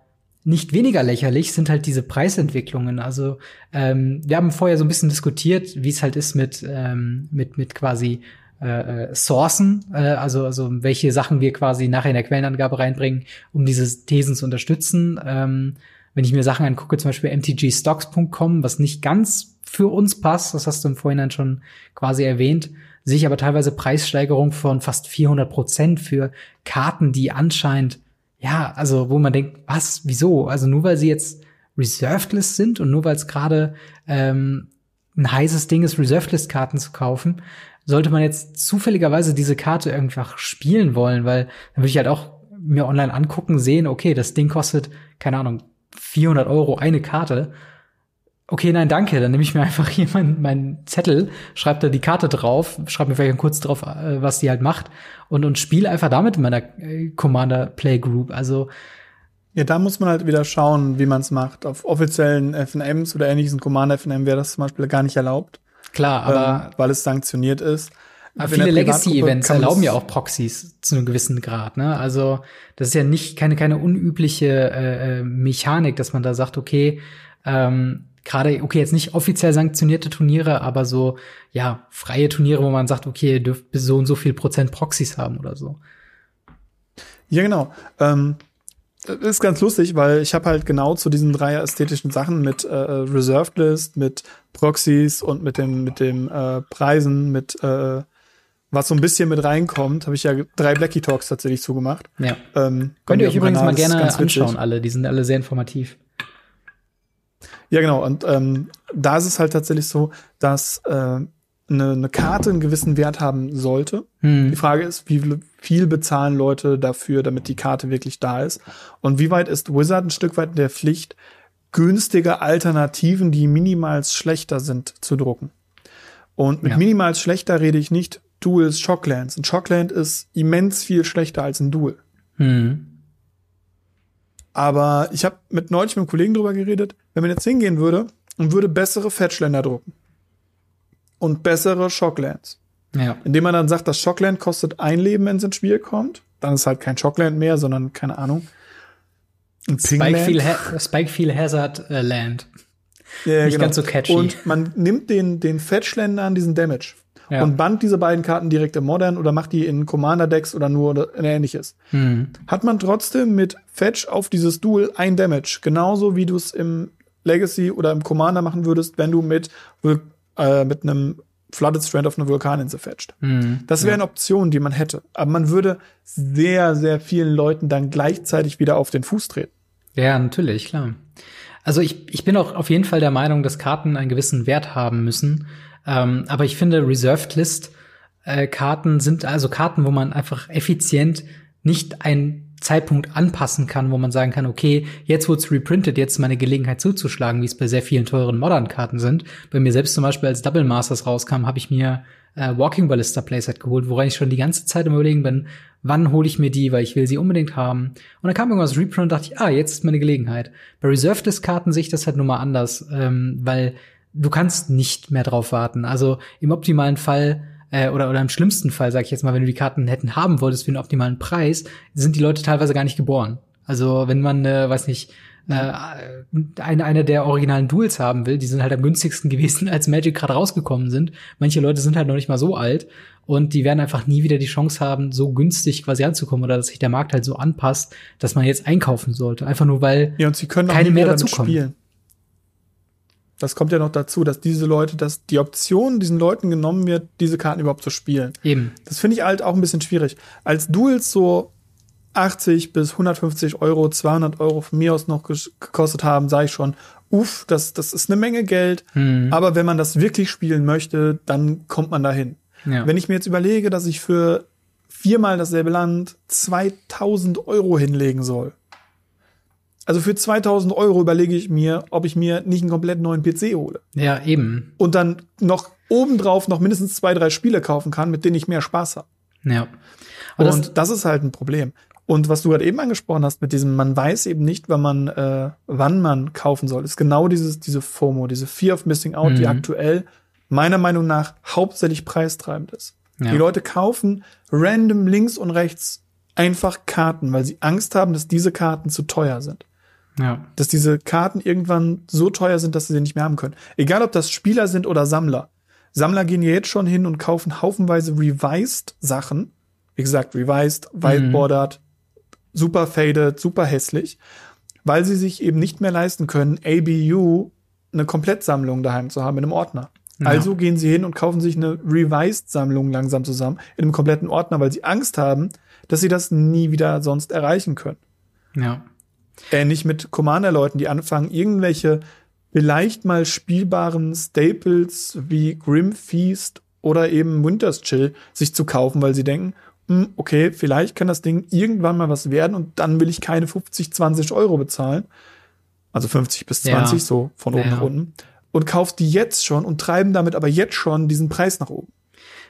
nicht weniger lächerlich sind halt diese Preisentwicklungen. Also ähm, wir haben vorher so ein bisschen diskutiert, wie es halt ist mit ähm, mit mit quasi äh, äh, Sourcen, äh, also also welche Sachen wir quasi nachher in der Quellenangabe reinbringen, um diese Thesen zu unterstützen. Ähm, wenn ich mir Sachen angucke, zum Beispiel mtgstocks.com, was nicht ganz für uns passt, das hast du im Vorhinein schon quasi erwähnt, sehe ich aber teilweise Preissteigerung von fast 400 Prozent für Karten, die anscheinend ja, also wo man denkt, was, wieso? Also nur weil sie jetzt Reserved List sind und nur weil es gerade ähm, ein heißes Ding ist, Reserved List Karten zu kaufen, sollte man jetzt zufälligerweise diese Karte einfach spielen wollen, weil dann würde ich halt auch mir online angucken, sehen, okay, das Ding kostet, keine Ahnung, 400 Euro eine Karte okay, nein, danke, dann nehme ich mir einfach hier meinen mein Zettel, schreibe da die Karte drauf, schreibe mir vielleicht kurz drauf, äh, was die halt macht und, und spiele einfach damit in meiner äh, Commander Play Group. Also ja, da muss man halt wieder schauen, wie man es macht. Auf offiziellen FNMs oder ähnlichen Commander FNM wäre das zum Beispiel gar nicht erlaubt. Klar, aber ähm, weil es sanktioniert ist. Aber viele Legacy-Events erlauben ja auch Proxys zu einem gewissen Grad. Ne? Also das ist ja nicht keine keine unübliche äh, äh Mechanik, dass man da sagt, okay, ähm, gerade, okay, jetzt nicht offiziell sanktionierte Turniere, aber so, ja, freie Turniere, wo man sagt, okay, ihr dürft bis so und so viel Prozent Proxys haben oder so. Ja, genau. Ähm, das ist ganz lustig, weil ich habe halt genau zu diesen drei ästhetischen Sachen mit äh, Reserved List, mit Proxys und mit dem mit dem äh, Preisen, mit äh, was so ein bisschen mit reinkommt, habe ich ja drei Blackie Talks tatsächlich zugemacht. Ja. Ähm, Könnt ihr euch übrigens mal gerne anschauen, alle. Die sind alle sehr informativ. Ja, genau. Und ähm, da ist es halt tatsächlich so, dass äh, eine, eine Karte einen gewissen Wert haben sollte. Hm. Die Frage ist, wie viel bezahlen Leute dafür, damit die Karte wirklich da ist? Und wie weit ist Wizard ein Stück weit in der Pflicht, günstige Alternativen, die minimal schlechter sind, zu drucken? Und mit ja. minimal schlechter rede ich nicht Duels Shocklands. Ein Shockland ist immens viel schlechter als ein Duel. Hm. Aber ich habe mit neulich mit einem Kollegen drüber geredet, wenn man jetzt hingehen würde und würde bessere Fetchländer drucken und bessere Shocklands. Ja. Indem man dann sagt, das Shockland kostet ein Leben, wenn es ins Spiel kommt, dann ist halt kein Shockland mehr, sondern keine Ahnung. Ein Spikefield, ha Spikefield Hazard äh, Land. Ja, Nicht genau. ganz so catchy. Und man nimmt den, den Fetchländern diesen Damage ja. und band diese beiden Karten direkt im Modern oder macht die in Commander-Decks oder nur oder ähnliches. Hm. Hat man trotzdem mit Fetch auf dieses Duel ein Damage. Genauso wie du es im Legacy oder im Commander machen würdest, wenn du mit, äh, mit einem Flooded Strand auf eine Vulkaninsel fetcht. Hm. Das wäre eine Option, die man hätte. Aber man würde sehr, sehr vielen Leuten dann gleichzeitig wieder auf den Fuß treten. Ja, natürlich, klar. Also ich, ich bin auch auf jeden Fall der Meinung, dass Karten einen gewissen Wert haben müssen. Ähm, aber ich finde, Reserved List äh, Karten sind also Karten, wo man einfach effizient nicht einen Zeitpunkt anpassen kann, wo man sagen kann, okay, jetzt wird's reprintet, jetzt ist meine Gelegenheit zuzuschlagen, wie es bei sehr vielen teuren Modern-Karten sind. Bei mir selbst zum Beispiel, als Double Masters rauskam, habe ich mir äh, Walking Ballista Playset geholt, woran ich schon die ganze Zeit im Überlegen bin, wann hole ich mir die, weil ich will sie unbedingt haben. Und dann kam irgendwas Reprint und dachte ich, ah, jetzt ist meine Gelegenheit. Bei Reserved Karten sehe ich das halt nur mal anders, ähm, weil du kannst nicht mehr drauf warten. Also im optimalen Fall äh, oder, oder im schlimmsten Fall, sag ich jetzt mal, wenn du die Karten hätten haben wolltest für einen optimalen Preis, sind die Leute teilweise gar nicht geboren. Also wenn man, äh, weiß nicht, äh, eine, eine der originalen Duels haben will, die sind halt am günstigsten gewesen, als Magic gerade rausgekommen sind. Manche Leute sind halt noch nicht mal so alt und die werden einfach nie wieder die Chance haben, so günstig quasi anzukommen oder dass sich der Markt halt so anpasst, dass man jetzt einkaufen sollte. Einfach nur weil ja, und sie können keine mehr dazu kommen. Das kommt ja noch dazu, dass diese Leute, dass die Option diesen Leuten genommen wird, diese Karten überhaupt zu spielen. Eben. Das finde ich halt auch ein bisschen schwierig. Als Duels so 80 bis 150 Euro, 200 Euro von mir aus noch gekostet haben, sage ich schon, uff, das, das ist eine Menge Geld. Hm. Aber wenn man das wirklich spielen möchte, dann kommt man dahin. Ja. Wenn ich mir jetzt überlege, dass ich für viermal dasselbe Land 2000 Euro hinlegen soll. Also für 2000 Euro überlege ich mir, ob ich mir nicht einen komplett neuen PC hole. ja, eben. Und dann noch obendrauf noch mindestens zwei, drei Spiele kaufen kann, mit denen ich mehr Spaß habe. Ja. Aber das, Und das, ist halt ein Problem. Und was du gerade eben angesprochen hast mit diesem, man weiß eben nicht, wann man, äh, wann man kaufen soll, ist genau dieses, diese FOMO, diese Fear of Missing Out, die Mhm. aktuell meiner Meinung nach hauptsächlich preistreibend ist. Ja. Die Leute kaufen random links und rechts einfach Karten, weil sie Angst haben, dass diese Karten zu teuer sind. Ja. Dass diese Karten irgendwann so teuer sind, dass sie sie nicht mehr haben können. Egal, ob das Spieler sind oder Sammler. Sammler gehen ja jetzt schon hin und kaufen haufenweise Revised Sachen. Wie gesagt, Revised, Whiteboarded, super faded, super hässlich, weil sie sich eben nicht mehr leisten können, ABU eine Komplettsammlung daheim zu haben in einem Ordner. Ja. Also gehen sie hin und kaufen sich eine Revised-Sammlung langsam zusammen in einem kompletten Ordner, weil sie Angst haben, dass sie das nie wieder sonst erreichen können. Ja. Ähnlich mit Commander-Leuten, die anfangen, irgendwelche vielleicht mal spielbaren Staples wie Grim Feast oder eben Winter's Chill sich zu kaufen, weil sie denken, hm, okay, vielleicht kann das Ding irgendwann mal was werden und dann will ich keine 50, 20 Euro bezahlen. Also 50 bis Ja. 20, so von oben Ja. nach unten. Und kauft die jetzt schon und treiben damit aber jetzt schon diesen Preis nach oben.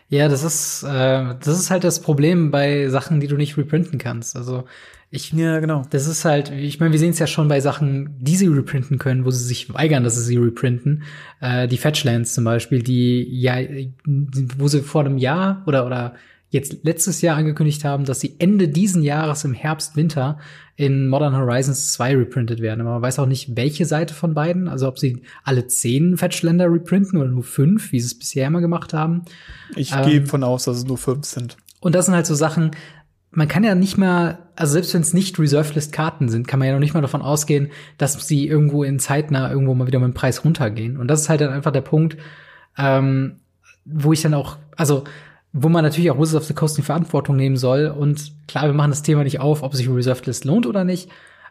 Ja, das ist, äh, das ist halt das Problem bei Sachen, die du nicht reprinten kannst. Also ich, Ja, genau. das ist halt, ich meine, wir sehen es ja schon bei Sachen, die sie reprinten können, wo sie sich weigern, dass sie sie reprinten. Äh, die Fetchlands zum Beispiel, die ja, wo sie vor einem Jahr oder oder jetzt letztes Jahr angekündigt haben, dass sie Ende diesen Jahres im Herbst, Winter in Modern Horizons 2 reprintet werden. Aber man weiß auch nicht, welche Seite von beiden. Also ob sie alle zehn Fetchländer reprinten oder nur fünf, wie sie es bisher immer gemacht haben. Ich Ähm, gehe von aus, dass es nur fünf sind. Und das sind halt so Sachen, man kann ja nicht mal, also selbst wenn es nicht Reserved List Karten sind, kann man ja noch nicht mal davon ausgehen, dass sie irgendwo in zeitnah irgendwo mal wieder mit dem Preis runtergehen. Und das ist halt dann einfach der Punkt, ähm, wo ich dann auch, also wo man natürlich auch Wizards of the Coast die Verantwortung nehmen soll. Und klar, wir machen das Thema nicht auf, ob sich Reserved List lohnt oder nicht.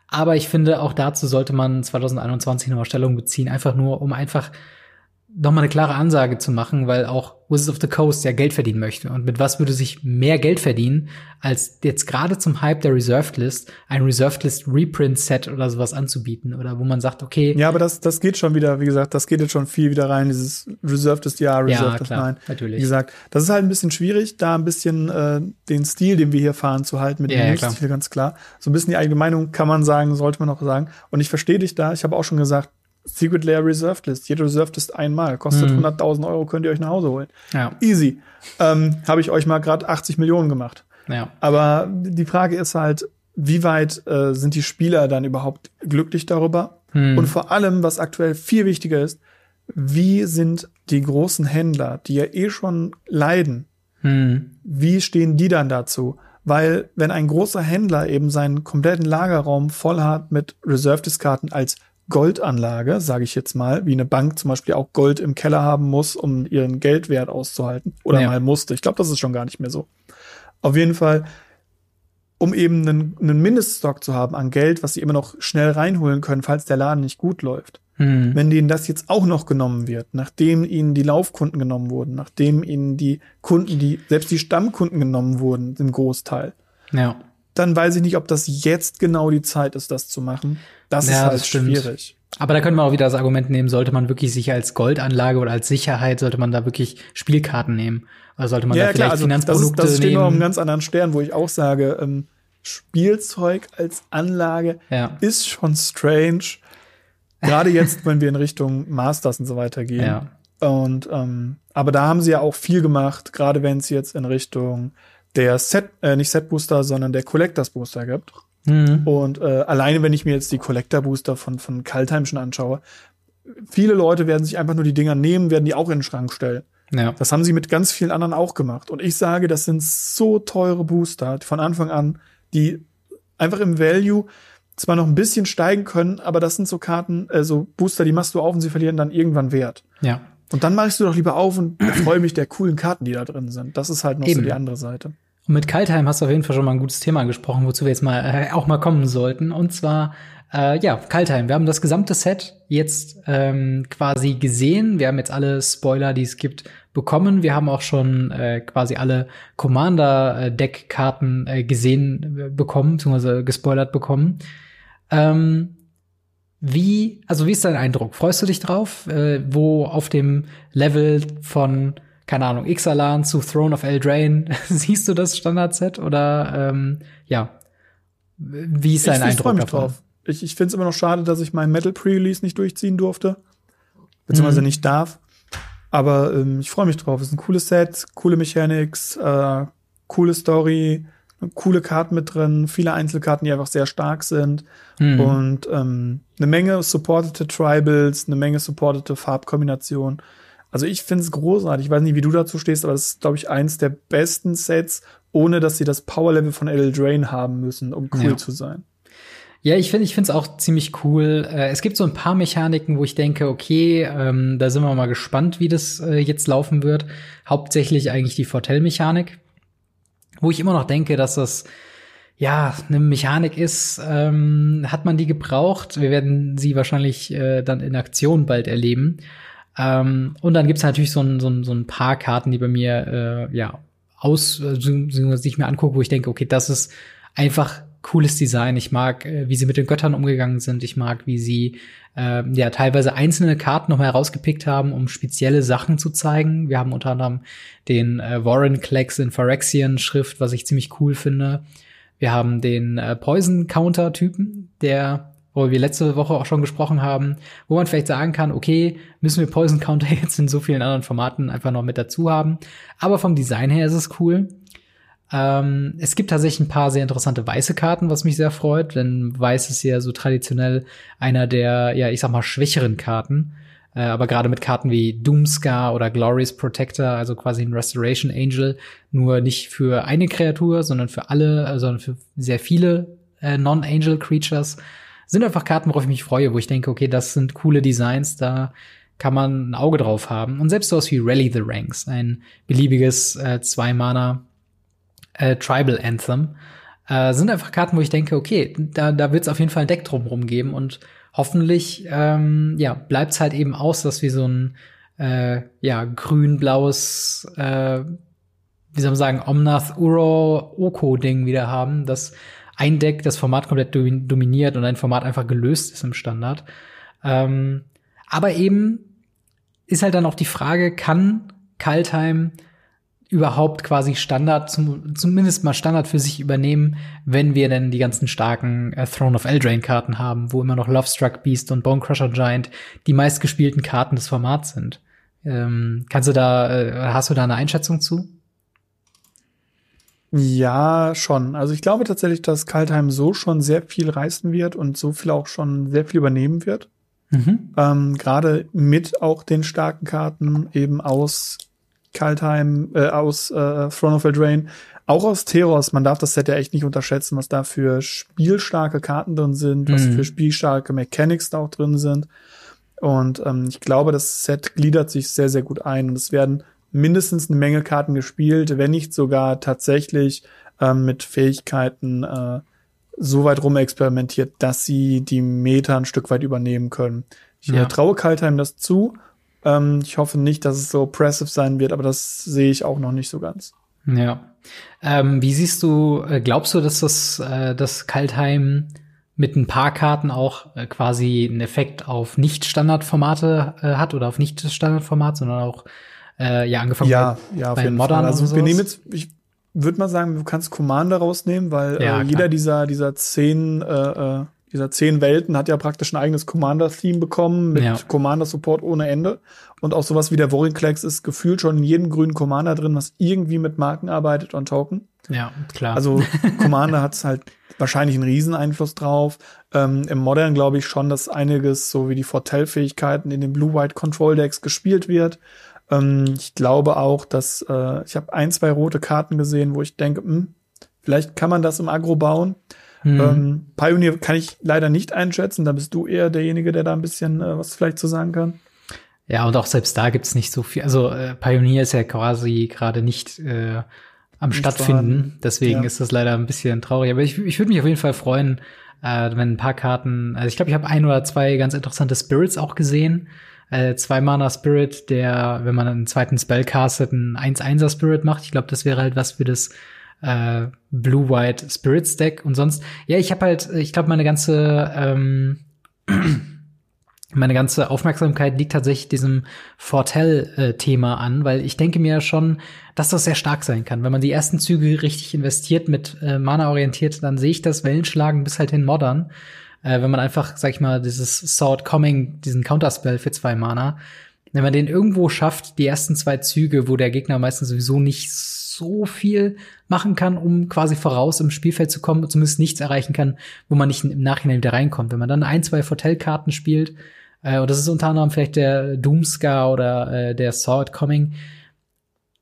Aber ich finde, auch dazu sollte man 2021 nochmal Stellung beziehen, einfach nur, um einfach nochmal eine klare Ansage zu machen, weil auch Wizards of the Coast ja Geld verdienen möchte. Und mit was würde sich mehr Geld verdienen, als jetzt gerade zum Hype der Reserved List ein Reserved List Reprint Set oder sowas anzubieten? Oder wo man sagt, okay, Ja, aber das, das geht schon wieder, wie gesagt, das geht jetzt schon viel wieder rein, dieses Reserved ist ja, Reserved ist klar, nein. natürlich. Wie gesagt, das ist halt ein bisschen schwierig, da ein bisschen äh, den Stil, den wir hier fahren, zu halten mit Ja, dem ja, News-Stil, ganz klar. So ein bisschen die eigene Meinung kann man sagen, sollte man auch sagen. Und ich verstehe dich da, ich habe auch schon gesagt, Secret Lair Reserved List, jede Reserved List einmal, kostet Mhm. 100.000 Euro, könnt ihr euch nach Hause holen. ja, Easy. Ähm, habe ich euch mal gerade 80 Millionen gemacht. ja, Aber die Frage ist halt, wie weit äh, sind die Spieler dann überhaupt glücklich darüber? Hm. Und vor allem, was aktuell viel wichtiger ist, wie sind die großen Händler, die ja eh schon leiden, hm. wie stehen die dann dazu? Weil wenn ein großer Händler eben seinen kompletten Lagerraum voll hat mit Reserved-Karten als Goldanlage, sage ich jetzt mal, wie eine Bank zum Beispiel auch Gold im Keller haben muss, um ihren Geldwert auszuhalten. Oder Ja. mal musste. Ich glaube, das ist schon gar nicht mehr so. Auf jeden Fall, um eben einen, einen Mindeststock zu haben an Geld, was sie immer noch schnell reinholen können, falls der Laden nicht gut läuft. Hm. Wenn denen das jetzt auch noch genommen wird, nachdem ihnen die Laufkunden genommen wurden, nachdem ihnen die Kunden, die, selbst die Stammkunden genommen wurden, im Großteil, ja. Dann weiß ich nicht, ob das jetzt genau die Zeit ist, das zu machen. Das Ja, ist halt das schwierig. Aber da können wir auch wieder das Argument nehmen, sollte man wirklich sich als Goldanlage oder als Sicherheit, sollte man da wirklich Spielkarten nehmen? Oder sollte man da vielleicht also das, ist, Finanzprodukte das steht noch auf einem ganz anderen Stern, wo ich auch sage, ähm, Spielzeug als Anlage Ja. ist schon strange. Gerade jetzt, wenn wir in Richtung Masters und so weiter gehen. Ja. Und ähm, aber da haben sie ja auch viel gemacht, gerade wenn es jetzt in Richtung der Set, äh, nicht Set Booster, sondern der Collectors Booster gibt. Mhm. Und äh, alleine, wenn ich mir jetzt die Collector Booster von von Kaltheim schon anschaue, viele Leute werden sich einfach nur die Dinger nehmen, werden die auch in den Schrank stellen. Ja. Das haben sie mit ganz vielen anderen auch gemacht. Und ich sage, das sind so teure Booster von Anfang an, die einfach im Value zwar noch ein bisschen steigen können, aber das sind so Karten, äh, so Booster, die machst du auf und sie verlieren dann irgendwann Wert. Ja. Und dann machst du doch lieber auf und freue mich der coolen Karten, die da drin sind. Das ist halt noch Eben. so die andere Seite. Und mit Kaltheim hast du auf jeden Fall schon mal ein gutes Thema angesprochen, wozu wir jetzt mal äh, auch mal kommen sollten. Und zwar, äh, ja, Kaltheim. Wir haben das gesamte Set jetzt ähm, quasi gesehen. Wir haben jetzt alle Spoiler, die es gibt, bekommen. Wir haben auch schon äh, quasi alle Commander-Deck-Karten äh, gesehen äh, bekommen, beziehungsweise gespoilert bekommen. Ähm, wie, also wie ist dein Eindruck? Freust du dich drauf, äh, wo auf dem Level von keine Ahnung, Ixalan zu Throne of Eldraine. Siehst du das Standard-Set oder ähm, ja? Wie ist dein ich, Eindruck ich davon? drauf. Ich, ich finde es immer noch schade, dass ich mein Metal Pre-Release nicht durchziehen durfte. Beziehungsweise Mhm. nicht darf. Aber ähm, ich freue mich drauf. Es ist ein cooles Set, coole Mechanics, äh, coole Story, coole Karten mit drin, viele Einzelkarten, die einfach sehr stark sind. Mhm. Und ähm, eine Menge supportete Tribals, eine Menge supportete Farbkombinationen. Also ich finde es großartig. Ich weiß nicht, wie du dazu stehst, aber das ist, glaube ich, eins der besten Sets, ohne dass sie das Power-Level von L. Drain haben müssen, um cool Ja. zu sein. Ja, ich finde, ich finde es auch ziemlich cool. Äh, es gibt so ein paar Mechaniken, wo ich denke, okay, ähm, da sind wir mal gespannt, wie das äh, jetzt laufen wird. Hauptsächlich eigentlich die Fortell-Mechanik, wo ich immer noch denke, dass das ja eine Mechanik ist. Ähm, hat man die gebraucht? Wir werden sie wahrscheinlich äh, dann in Aktion bald erleben. Ähm, und dann gibt's natürlich so ein, so, ein, so ein paar Karten, die bei mir äh, ja aus, äh, die ich mir angucke, wo ich denke, okay, das ist einfach cooles Design. Ich mag, äh, wie sie mit den Göttern umgegangen sind. Ich mag, wie sie äh, ja teilweise einzelne Karten noch mal herausgepickt haben, um spezielle Sachen zu zeigen. Wir haben unter anderem den äh, Warren Klecks in Phyrexian Schrift, was ich ziemlich cool finde. Wir haben den äh, Poison Counter Typen, der wo wir letzte Woche auch schon gesprochen haben, wo man vielleicht sagen kann, okay, müssen wir Poison Counter jetzt in so vielen anderen Formaten einfach noch mit dazu haben. Aber vom Design her ist es cool. Ähm, es gibt tatsächlich ein paar sehr interessante weiße Karten, was mich sehr freut, denn weiß ist ja so traditionell einer der, ja, ich sag mal, schwächeren Karten. Äh, aber gerade mit Karten wie Doomscar oder Glorious Protector, also quasi ein Restoration Angel, nur nicht für eine Kreatur, sondern für alle, sondern für sehr viele äh, Non-Angel Creatures, sind einfach Karten, worauf ich mich freue, wo ich denke, okay, das sind coole Designs, da kann man ein Auge drauf haben. Und selbst sowas wie Rally the Ranks, ein beliebiges äh, Zwei-Mana äh, Tribal Anthem, äh, sind einfach Karten, wo ich denke, okay, da, da wird es auf jeden Fall ein Deck drumherum geben und hoffentlich ähm, ja, bleibt es halt eben aus, dass wir so ein äh, ja, grün-blaues, äh, wie soll man sagen, Omnath Uro Oko-Ding wieder haben, das ein Deck das Format komplett domin- dominiert und ein Format einfach gelöst ist im Standard. Ähm, aber eben ist halt dann auch die Frage, kann Kaltheim überhaupt quasi Standard, zum, zumindest mal Standard für sich übernehmen, wenn wir denn die ganzen starken äh, Throne of Eldraine-Karten haben, wo immer noch Lovestruck Beast und Bonecrusher Giant die meistgespielten Karten des Formats sind. Ähm, kannst du da, äh, hast du da eine Einschätzung zu? Ja, schon. Also ich glaube tatsächlich, dass Kaltheim so schon sehr viel reißen wird und so viel auch schon sehr viel übernehmen wird. Mhm. Ähm, Gerade mit auch den starken Karten eben aus Kaltheim, äh, aus äh, Throne of Eldraine, auch aus Teros. Man darf das Set ja echt nicht unterschätzen, was da für spielstarke Karten drin sind, was Mhm. für spielstarke Mechanics da auch drin sind. Und ähm, ich glaube, das Set gliedert sich sehr, sehr gut ein. Und es werden mindestens eine Menge Karten gespielt, wenn nicht sogar tatsächlich ähm, mit Fähigkeiten äh, so weit rumexperimentiert, dass sie die Meta ein Stück weit übernehmen können. Ich Ja. äh, traue Kaltheim das zu. Ähm, ich hoffe nicht, dass es so oppressive sein wird, aber das sehe ich auch noch nicht so ganz. Ja. Ähm, wie siehst du, äh, glaubst du, dass das, äh, das Kaltheim mit ein paar Karten auch äh, quasi einen Effekt auf Nicht-Standardformate äh, hat oder auf nicht das Standardformat, sondern auch äh, ja angefangen Ja, ja, auf bei jeden Modern Fall. Also wir nehmen jetzt, ich würde mal sagen, du kannst Commander rausnehmen, weil Ja, äh, jeder dieser dieser zehn äh, äh, dieser zehn Welten hat ja praktisch ein eigenes Commander-Theme bekommen mit Ja. Commander-Support ohne Ende. Und auch sowas wie der Warring-Klex ist gefühlt schon in jedem grünen Commander drin, was irgendwie mit Marken arbeitet und Token. Ja, klar. Also Commander hat halt wahrscheinlich einen riesen Einfluss drauf. Ähm, Im Modern glaube ich schon, dass einiges so wie die Fortell-Fähigkeiten in den Blue-White-Control-Decks gespielt wird. Ähm, ich glaube auch, dass äh, ich habe ein, zwei rote Karten gesehen, wo ich denke, hm, vielleicht kann man das im Agro bauen. Mhm. Ähm, Pioneer kann ich leider nicht einschätzen. Da bist du eher derjenige, der da ein bisschen äh, was vielleicht zu sagen kann. Ja, und auch selbst da gibt's nicht so viel. Also äh, Pioneer ist ja quasi gerade nicht äh, am nicht stattfinden. Vorhanden. Deswegen ja. ist das leider ein bisschen traurig. Aber ich, ich würde mich auf jeden Fall freuen, äh, wenn ein paar Karten. Also ich glaube, ich habe ein oder zwei ganz interessante Spirits auch gesehen. Äh, zwei Mana Spirit, der, wenn man einen zweiten Spell castet, einen 1-1er Spirit macht. Ich glaube, das wäre halt was für das äh, Blue-White Spirits Deck und sonst. Ja, ich habe halt, ich glaube, meine ganze ähm, meine ganze Aufmerksamkeit liegt tatsächlich diesem Fortell-Thema an, weil ich denke mir schon, dass das sehr stark sein kann. Wenn man die ersten Züge richtig investiert, mit äh, Mana orientiert, dann sehe ich das Wellenschlagen bis halt hin Modern. Äh, wenn man einfach, sag ich mal, dieses Sword Coming, diesen Counterspell für zwei Mana, wenn man den irgendwo schafft, die ersten zwei Züge, wo der Gegner meistens sowieso nicht so viel machen kann, um quasi voraus im Spielfeld zu kommen, zumindest nichts erreichen kann, wo man nicht im Nachhinein wieder reinkommt. Wenn man dann ein, zwei Fortell-Karten spielt, äh, und das ist unter anderem vielleicht der Doomscar oder äh, der Sword Coming.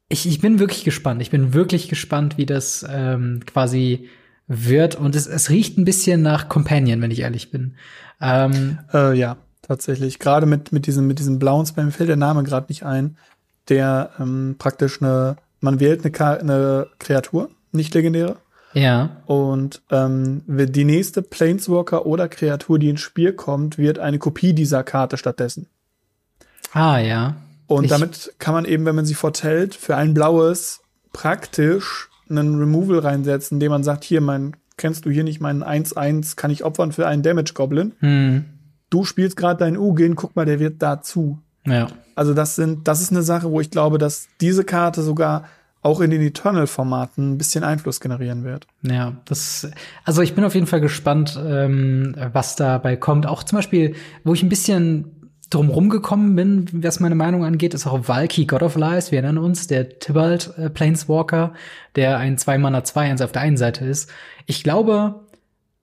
Ich, ich bin wirklich gespannt. Ich bin wirklich gespannt, wie das ähm, quasi wird. Und es, es riecht ein bisschen nach Companion, wenn ich ehrlich bin. Ähm, äh, ja, tatsächlich. Gerade mit, mit diesem, mit diesem blauen Spam mir fällt der Name gerade nicht ein, der ähm, praktisch eine, man wählt eine, eine Kreatur, nicht legendäre, ja. Und ähm, die nächste Planeswalker oder Kreatur, die ins Spiel kommt, wird eine Kopie dieser Karte stattdessen. Ah, ja. Und ich damit kann man eben, wenn man sie vertellt, für ein blaues praktisch einen Removal reinsetzen, indem man sagt, hier, mein, kennst du hier nicht meinen 1-1, kann ich opfern für einen Damage Goblin. Hm. Du spielst gerade deinen Ugin, guck mal, der wird dazu. Ja. Also das sind, das ist eine Sache, wo ich glaube, dass diese Karte sogar auch in den Eternal-Formaten ein bisschen Einfluss generieren wird. Ja, das, also ich bin auf jeden Fall gespannt, ähm, was dabei kommt. Auch zum Beispiel, wo ich ein bisschen drumrum gekommen bin, was meine Meinung angeht, ist auch Valky God of Lies. Wir erinnern uns, der Tybalt äh, Planeswalker, der ein 2-Mana 2-1 auf der einen Seite ist. Ich glaube,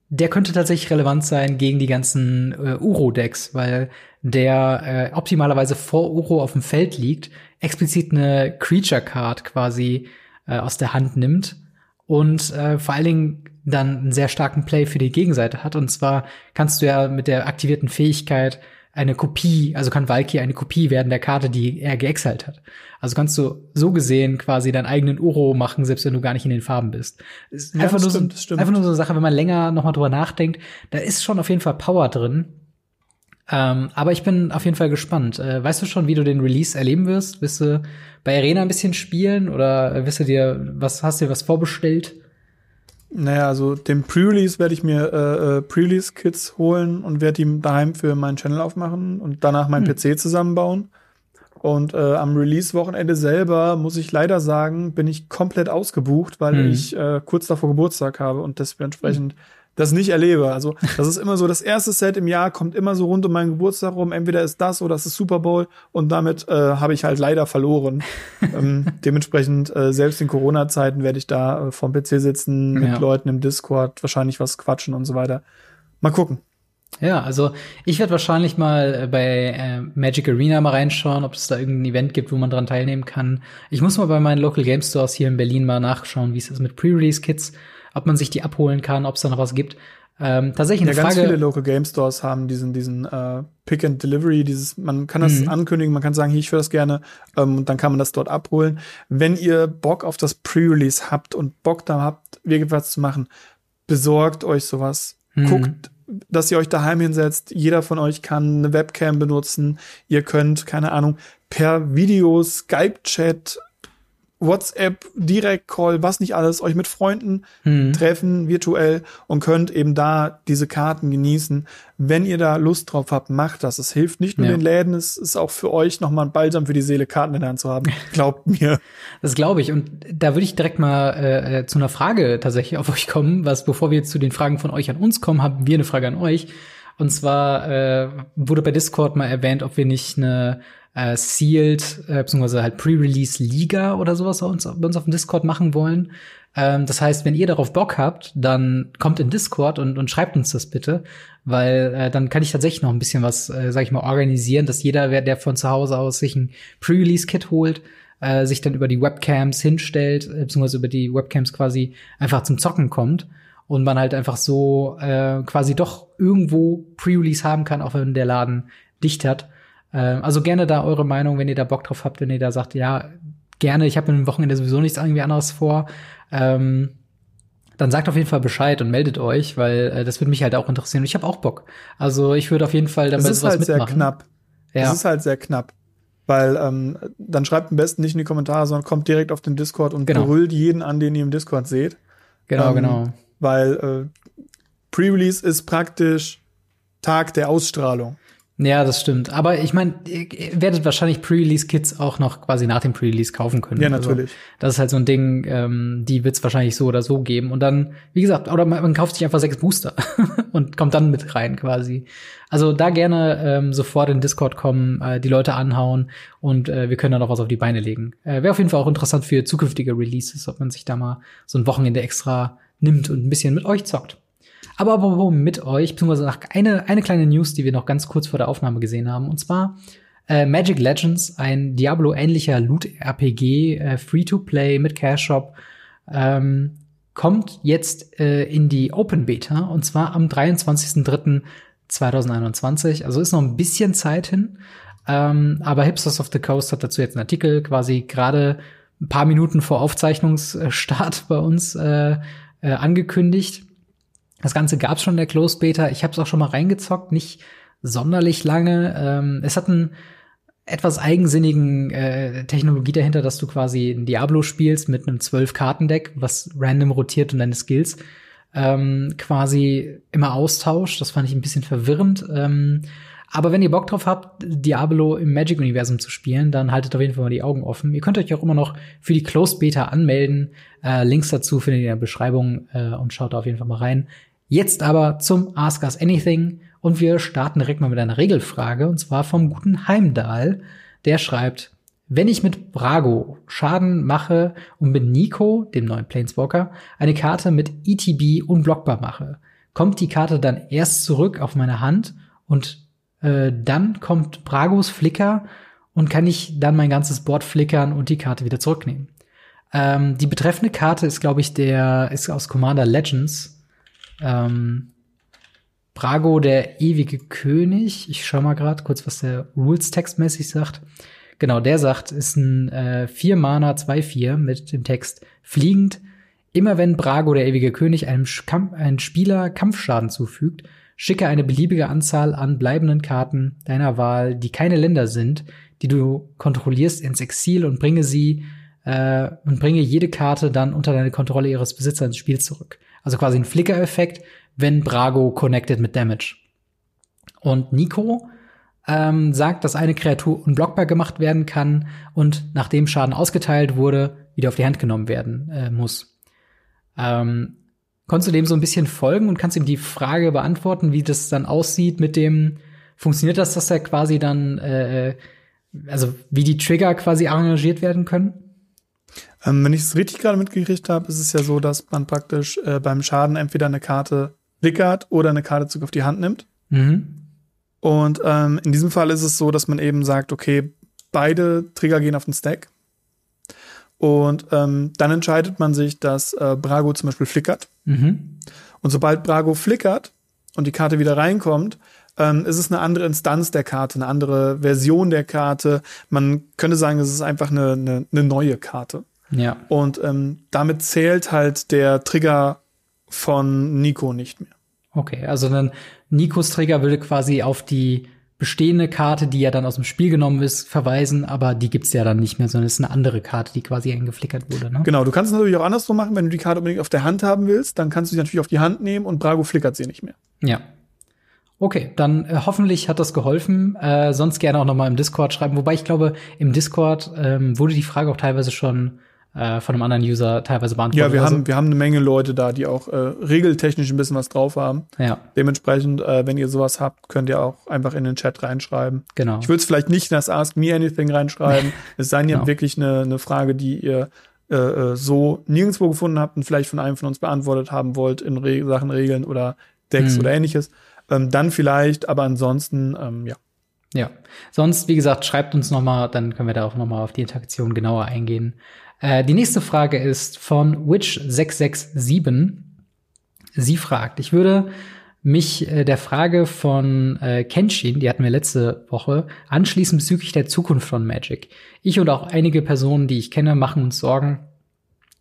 der könnte tatsächlich relevant sein gegen die ganzen äh, Uro-Decks, weil der äh, optimalerweise vor Uro auf dem Feld liegt, explizit eine Creature Card quasi äh, aus der Hand nimmt und äh, vor allen Dingen dann einen sehr starken Play für die Gegenseite hat. Und zwar kannst du ja mit der aktivierten Fähigkeit eine Kopie, also kann Valky eine Kopie werden der Karte, die er geexalt hat. Also kannst du so gesehen quasi deinen eigenen Uro machen, selbst wenn du gar nicht in den Farben bist. Ist ja, einfach, nur stimmt, so, einfach nur so eine Sache, wenn man länger nochmal drüber nachdenkt, da ist schon auf jeden Fall Power drin. Ähm, aber ich bin auf jeden Fall gespannt. Äh, weißt du schon, wie du den Release erleben wirst? Wirst du bei Arena ein bisschen spielen oder wirst du dir was hast du dir was vorbestellt? Naja, also den Pre-Release werde ich mir äh, äh, Pre-Release-Kits holen und werde die daheim für meinen Channel aufmachen und danach meinen hm. PC zusammenbauen. Und äh, am Release-Wochenende selber, muss ich leider sagen, bin ich komplett ausgebucht, weil hm. ich äh, kurz davor Geburtstag habe und dementsprechend hm das nicht erlebe. Also das ist immer so, das erste Set im Jahr kommt immer so rund um meinen Geburtstag rum. Entweder ist das oder es ist Super Bowl und damit äh, habe ich halt leider verloren. ähm, dementsprechend, äh, selbst in Corona-Zeiten werde ich da äh, vorm PC sitzen, mit ja. Leuten im Discord, wahrscheinlich was quatschen und so weiter. Mal gucken. Ja, also ich werde wahrscheinlich mal äh, bei äh, Magic Arena mal reinschauen, ob es da irgendein Event gibt, wo man dran teilnehmen kann. Ich muss mal bei meinen Local Game Stores hier in Berlin mal nachschauen, wie es ist mit Pre-Release-Kits ob man sich die abholen kann, ob es da noch was gibt. Ähm, tatsächlich eine ja, Frage. Ganz viele Local Game Stores haben diesen diesen äh, Pick and Delivery, dieses man kann das mhm. ankündigen, man kann sagen, hier ich will das gerne ähm, und dann kann man das dort abholen. Wenn ihr Bock auf das Pre-Release habt und Bock da habt, irgendwas zu machen, besorgt euch sowas. Mhm. Guckt, dass ihr euch daheim hinsetzt. Jeder von euch kann eine Webcam benutzen. Ihr könnt keine Ahnung per Video, Skype Chat WhatsApp, Direct-Call, was nicht alles, euch mit Freunden hm. treffen, virtuell und könnt eben da diese Karten genießen. Wenn ihr da Lust drauf habt, macht das. Es hilft nicht nur ja. den Läden, es ist auch für euch nochmal ein Balsam für die Seele, Karten in der Hand zu haben. Glaubt mir. Das glaube ich. Und da würde ich direkt mal äh, zu einer Frage tatsächlich auf euch kommen, was bevor wir jetzt zu den Fragen von euch an uns kommen, haben wir eine Frage an euch. Und zwar äh, wurde bei Discord mal erwähnt, ob wir nicht eine äh, Sealed, äh, beziehungsweise halt Pre-Release Liga oder sowas bei uns, bei uns auf dem Discord machen wollen. Ähm, das heißt, wenn ihr darauf Bock habt, dann kommt in Discord und, und schreibt uns das bitte, weil äh, dann kann ich tatsächlich noch ein bisschen was, äh, sag ich mal, organisieren, dass jeder, der von zu Hause aus sich ein Pre-Release-Kit holt, äh, sich dann über die Webcams hinstellt, äh, beziehungsweise über die Webcams quasi einfach zum Zocken kommt. und man halt einfach so äh, quasi doch irgendwo Pre-Release haben kann, auch wenn der Laden dicht hat. Äh, also gerne da eure Meinung, wenn ihr da Bock drauf habt, wenn ihr da sagt, ja, gerne, ich habe mit dem Wochenende sowieso nichts irgendwie anderes vor. Ähm, dann sagt auf jeden Fall Bescheid und meldet euch, weil äh, das würde mich halt auch interessieren. Ich habe auch Bock. Also ich würde auf jeden Fall damit was halt mitmachen. sehr knapp. Ja. Es ist halt sehr knapp. Weil ähm, dann schreibt am besten nicht in die Kommentare, sondern kommt direkt auf den Discord und genau. brüllt jeden an, den ihr im Discord seht. Genau, ähm, genau. Weil äh, Pre-Release ist praktisch Tag der Ausstrahlung. Ja, das stimmt. Aber ich meine, ihr werdet wahrscheinlich Pre-Release-Kits auch noch quasi nach dem Pre-Release kaufen können. Ja, also, natürlich. Also, das ist halt so ein Ding, ähm, die wird's wahrscheinlich so oder so geben. Und dann, wie gesagt, oder man, man kauft sich einfach sechs Booster und kommt dann mit rein quasi. Also da gerne ähm, sofort in Discord kommen, äh, die Leute anhauen und äh, wir können dann auch was auf die Beine legen. Äh, Wäre auf jeden Fall auch interessant für zukünftige Releases, ob man sich da mal so ein Wochenende extra nimmt und ein bisschen mit euch zockt. Aber apropos mit euch, beziehungsweise nach eine, eine kleine News, die wir noch ganz kurz vor der Aufnahme gesehen haben. Und zwar äh, Magic Legends, ein Diablo-ähnlicher Loot-RPG, äh, Free-to-Play mit Cash Shop, ähm, kommt jetzt äh, in die Open Beta und zwar am 23.03.2021. Also ist noch ein bisschen Zeit hin. Ähm, aber Hipsters of the Coast hat dazu jetzt einen Artikel quasi gerade ein paar Minuten vor Aufzeichnungsstart bei uns äh, äh, angekündigt. Das Ganze gab's schon in der Closed Beta. Ich habe es auch schon mal reingezockt, nicht sonderlich lange. Ähm, es hat einen etwas eigensinnigen äh, Technologie dahinter, dass du quasi ein Diablo spielst mit einem 12-Karten-Deck, was random rotiert und deine Skills ähm, quasi immer austauscht. Das fand ich ein bisschen verwirrend. Ähm, aber wenn ihr Bock drauf habt, Diablo im Magic-Universum zu spielen, dann haltet auf jeden Fall mal die Augen offen. Ihr könnt euch auch immer noch für die Closed Beta anmelden. Äh, Links dazu findet ihr in der Beschreibung äh, und schaut da auf jeden Fall mal rein. Jetzt aber zum Ask Us Anything und wir starten direkt mal mit einer Regelfrage und zwar vom guten Heimdall. Der schreibt, wenn ich mit Brago Schaden mache und mit Nico, dem neuen Planeswalker, eine Karte mit ETB unblockbar mache, kommt die Karte dann erst zurück auf meine Hand und äh, dann kommt Bragos Flicker und kann ich dann mein ganzes Board flickern und die Karte wieder zurücknehmen. Ähm, die betreffende Karte ist, glaube ich, der ist aus Commander Legends ähm, Brago, der ewige König. Ich schau mal gerade kurz, was der Rules textmäßig sagt. Genau, der sagt, ist ein äh, 4 Mana 2-4 mit dem Text fliegend. Immer wenn Brago, der ewige König, einem, Kamp einem Spieler Kampfschaden zufügt, schicke eine beliebige Anzahl an bleibenden Karten deiner Wahl, die keine Länder sind, die du kontrollierst, ins Exil und bringe sie äh, und bringe jede Karte dann unter deine Kontrolle ihres Besitzers ins Spiel zurück. Also quasi ein Flicker-Effekt, wenn Brago connected mit Damage. Und Nico ähm, sagt, dass eine Kreatur unblockbar gemacht werden kann und nachdem Schaden ausgeteilt wurde, wieder auf die Hand genommen werden äh, muss. Ähm, konntest du dem so ein bisschen folgen und kannst ihm die Frage beantworten, wie das dann aussieht mit dem, funktioniert das, dass er quasi dann, äh, also wie die Trigger quasi arrangiert werden können? Ähm, wenn ich es richtig gerade mitgekriegt habe, ist es ja so, dass man praktisch äh, beim Schaden entweder eine Karte flickert oder eine Karte zurück auf die Hand nimmt. Mhm. Und ähm, in diesem Fall ist es so, dass man eben sagt, okay, beide Trigger gehen auf den Stack. Und ähm, dann entscheidet man sich, dass äh, Brago zum Beispiel flickert. Mhm. Und sobald Brago flickert und die Karte wieder reinkommt, ähm, ist es eine andere Instanz der Karte, eine andere Version der Karte. Man könnte sagen, es ist einfach eine, eine, eine neue Karte. Ja. Und ähm, damit zählt halt der Trigger von Nico nicht mehr. Okay, also dann Nikos Trigger würde quasi auf die bestehende Karte, die ja dann aus dem Spiel genommen ist, verweisen, aber die gibt's ja dann nicht mehr, sondern es ist eine andere Karte, die quasi eingeflickert wurde. Ne? Genau, du kannst es natürlich auch andersrum machen, wenn du die Karte unbedingt auf der Hand haben willst, dann kannst du sie natürlich auf die Hand nehmen und Brago flickert sie nicht mehr. Ja. Okay, dann äh, hoffentlich hat das geholfen. Äh, sonst gerne auch noch mal im Discord schreiben. Wobei ich glaube, im Discord ähm, wurde die Frage auch teilweise schon äh, von einem anderen User teilweise beantwortet. Ja, wir, also, haben, wir haben eine Menge Leute da, die auch äh, regeltechnisch ein bisschen was drauf haben. Ja. Dementsprechend, äh, wenn ihr sowas habt, könnt ihr auch einfach in den Chat reinschreiben. Genau. Ich würde es vielleicht nicht in das Ask Me Anything reinschreiben. es sei denn, genau. wirklich eine, eine Frage, die ihr äh, äh, so nirgendwo gefunden habt und vielleicht von einem von uns beantwortet haben wollt in Re Sachen Regeln oder Decks hm. oder ähnliches. Ähm, dann vielleicht, aber ansonsten, ähm, ja. Ja, sonst, wie gesagt, schreibt uns noch mal, dann können wir da auch noch mal auf die Interaktion genauer eingehen. Äh, die nächste Frage ist von Witch667. Sie fragt, ich würde mich äh, der Frage von äh, Kenshin, die hatten wir letzte Woche, anschließen bezüglich der Zukunft von Magic. Ich und auch einige Personen, die ich kenne, machen uns Sorgen,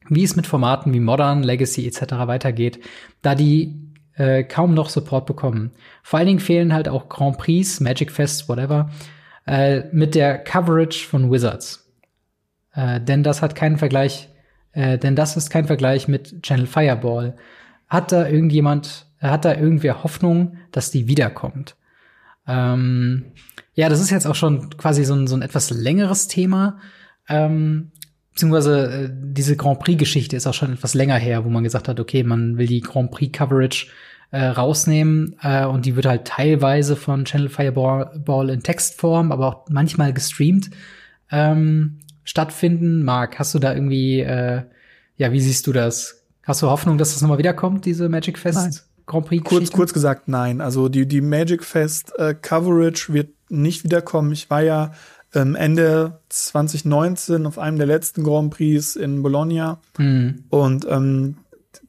wie es mit Formaten wie Modern, Legacy etc. weitergeht, da die äh, kaum noch Support bekommen. Vor allen Dingen fehlen halt auch Grand Prix, Magic Fest, whatever, äh, mit der Coverage von Wizards. Äh, denn das hat keinen Vergleich, äh, denn das ist kein Vergleich mit Channel Fireball. Hat da irgendjemand, hat da irgendwer Hoffnung, dass die wiederkommt? Ähm, ja, das ist jetzt auch schon quasi so ein, so ein etwas längeres Thema. Ähm, beziehungsweise äh, diese Grand Prix-Geschichte ist auch schon etwas länger her, wo man gesagt hat, okay, man will die Grand Prix-Coverage äh, rausnehmen äh, und die wird halt teilweise von Channel Fireball in Textform, aber auch manchmal gestreamt ähm, stattfinden. Marc, hast du da irgendwie, äh, ja, wie siehst du das? Hast du Hoffnung, dass das nochmal wiederkommt, diese Magic Fest nein. Grand Prix? Kurz, kurz gesagt, nein. Also die, die Magic Fest äh, Coverage wird nicht wiederkommen. Ich war ja Ende 2019 auf einem der letzten Grand Prix in Bologna. Mhm. Und ähm,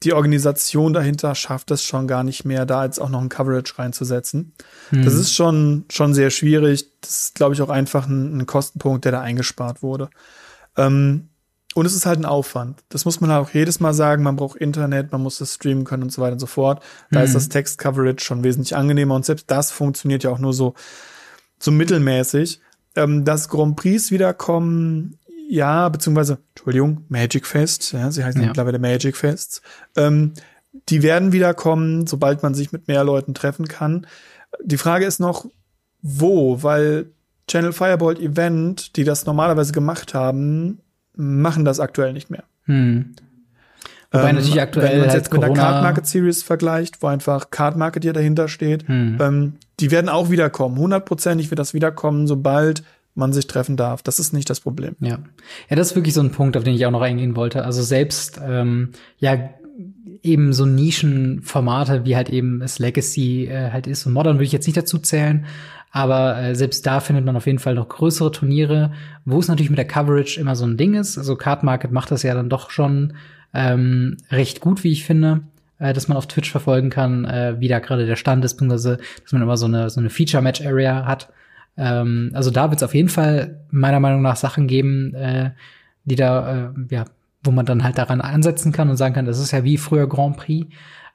die Organisation dahinter schafft es schon gar nicht mehr, da jetzt auch noch ein Coverage reinzusetzen. Mhm. Das ist schon, schon sehr schwierig. Das ist, glaube ich, auch einfach ein, ein, Kostenpunkt, der da eingespart wurde. Ähm, und es ist halt ein Aufwand. Das muss man halt auch jedes Mal sagen. Man braucht Internet, man muss es streamen können und so weiter und so fort. Da mhm. ist das Text-Coverage schon wesentlich angenehmer und selbst das funktioniert ja auch nur so, so mittelmäßig. Ähm, dass Grand Prix wiederkommen, ja, beziehungsweise, Entschuldigung, Magic Fest, ja, sie heißen ja. mittlerweile Magic Fests. Ähm, die werden wiederkommen, sobald man sich mit mehr Leuten treffen kann. Die Frage ist noch, wo, weil Channel Firebolt Event, die das normalerweise gemacht haben, machen das aktuell nicht mehr. Hm. Wobei ähm, natürlich aktuell wenn man halt jetzt mit der Card Market Series vergleicht, wo einfach Card Market hier dahinter steht, hm. ähm, die werden auch wiederkommen. Hundertprozentig wird das wiederkommen, sobald man sich treffen darf. Das ist nicht das Problem. Ja, ja, das ist wirklich so ein Punkt, auf den ich auch noch eingehen wollte. Also selbst ähm, ja eben so Nischenformate wie halt eben das Legacy äh, halt ist und Modern würde ich jetzt nicht dazu zählen, aber äh, selbst da findet man auf jeden Fall noch größere Turniere, wo es natürlich mit der Coverage immer so ein Ding ist. Also Card Market macht das ja dann doch schon ähm, recht gut, wie ich finde, äh, dass man auf Twitch verfolgen kann, äh, wie da gerade der Stand ist, beziehungsweise dass man immer so eine so eine Feature Match Area hat. Ähm, also da wird es auf jeden Fall meiner Meinung nach Sachen geben, äh, die da äh, ja wo man dann halt daran ansetzen kann und sagen kann, das ist ja wie früher Grand Prix.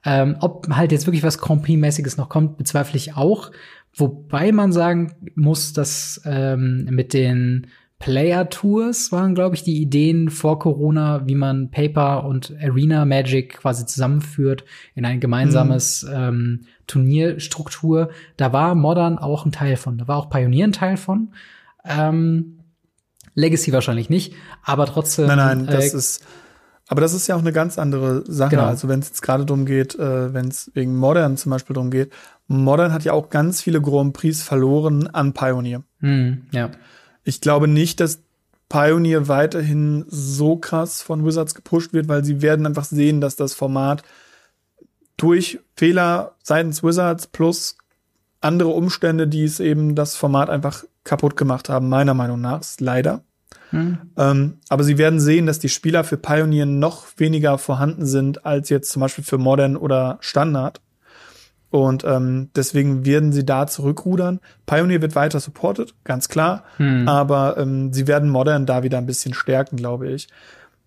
Ähm, ob halt jetzt wirklich was Grand Prix-mäßiges noch kommt, bezweifle ich auch. Wobei man sagen muss, dass ähm, mit den Player Tours waren, glaube ich, die Ideen vor Corona, wie man Paper und Arena Magic quasi zusammenführt in ein gemeinsames mhm. ähm, Turnierstruktur. Da war Modern auch ein Teil von. Da war auch Pioneer ein Teil von. Ähm, Legacy wahrscheinlich nicht, aber trotzdem. Nein, nein, das äh, ist. Aber das ist ja auch eine ganz andere Sache. Genau. Also wenn es jetzt gerade darum geht, äh, wenn es wegen Modern zum Beispiel darum geht, Modern hat ja auch ganz viele Grand Prix verloren an Pioneer. Mhm, ja. Ich glaube nicht, dass Pioneer weiterhin so krass von Wizards gepusht wird, weil sie werden einfach sehen, dass das Format durch Fehler seitens Wizards plus andere Umstände, die es eben das Format einfach kaputt gemacht haben, meiner Meinung nach, leider. Hm. Ähm, aber sie werden sehen, dass die Spieler für Pioneer noch weniger vorhanden sind als jetzt zum Beispiel für Modern oder Standard. Und ähm, deswegen werden sie da zurückrudern. Pioneer wird weiter supported, ganz klar. Hm. Aber ähm, sie werden Modern da wieder ein bisschen stärken, glaube ich.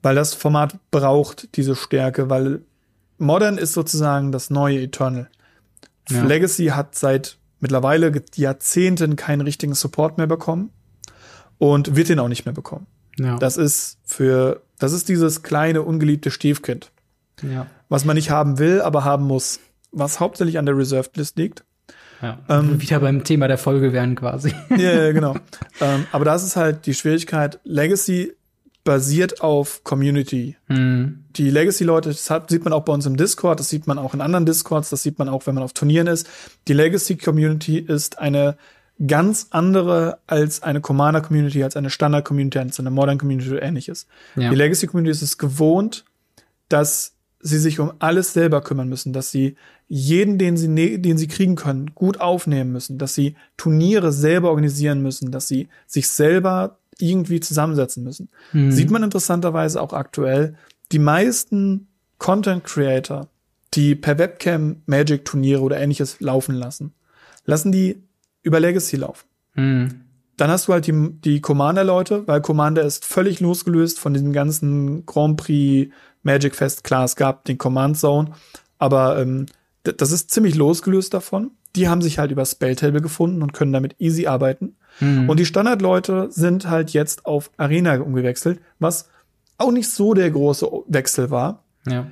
Weil das Format braucht diese Stärke, weil Modern ist sozusagen das neue Eternal. Ja. Legacy hat seit mittlerweile Jahrzehnten keinen richtigen Support mehr bekommen und wird den auch nicht mehr bekommen. Ja. Das ist für, das ist dieses kleine, ungeliebte Stiefkind. Ja. Was man nicht haben will, aber haben muss was hauptsächlich an der Reserved List liegt. Ja, ähm, wieder beim Thema der Folge werden quasi. Ja, yeah, genau. ähm, aber das ist halt die Schwierigkeit. Legacy basiert auf Community. Mhm. Die Legacy-Leute, das hat, sieht man auch bei uns im Discord, das sieht man auch in anderen Discords, das sieht man auch, wenn man auf Turnieren ist. Die Legacy-Community ist eine ganz andere als eine Commander-Community, als eine Standard-Community, als eine Modern-Community oder ähnliches. Ja. Die Legacy-Community ist es gewohnt, dass sie sich um alles selber kümmern müssen, dass sie jeden, den sie, ne-, den sie kriegen können, gut aufnehmen müssen, dass sie Turniere selber organisieren müssen, dass sie sich selber irgendwie zusammensetzen müssen. Mhm. Sieht man interessanterweise auch aktuell, die meisten Content Creator, die per Webcam Magic-Turniere oder ähnliches laufen lassen, lassen die über Legacy laufen. Hm. Dann hast du halt die, die Commander-Leute, weil Commander ist völlig losgelöst von diesem ganzen Grand Prix Magic Fest. Klar, es gab den Command Zone, aber ähm, das ist ziemlich losgelöst davon. Die haben sich halt über Spelltable gefunden und können damit easy arbeiten. Mhm. Und die Standardleute sind halt jetzt auf Arena umgewechselt, was auch nicht so der große Wechsel war. Ja.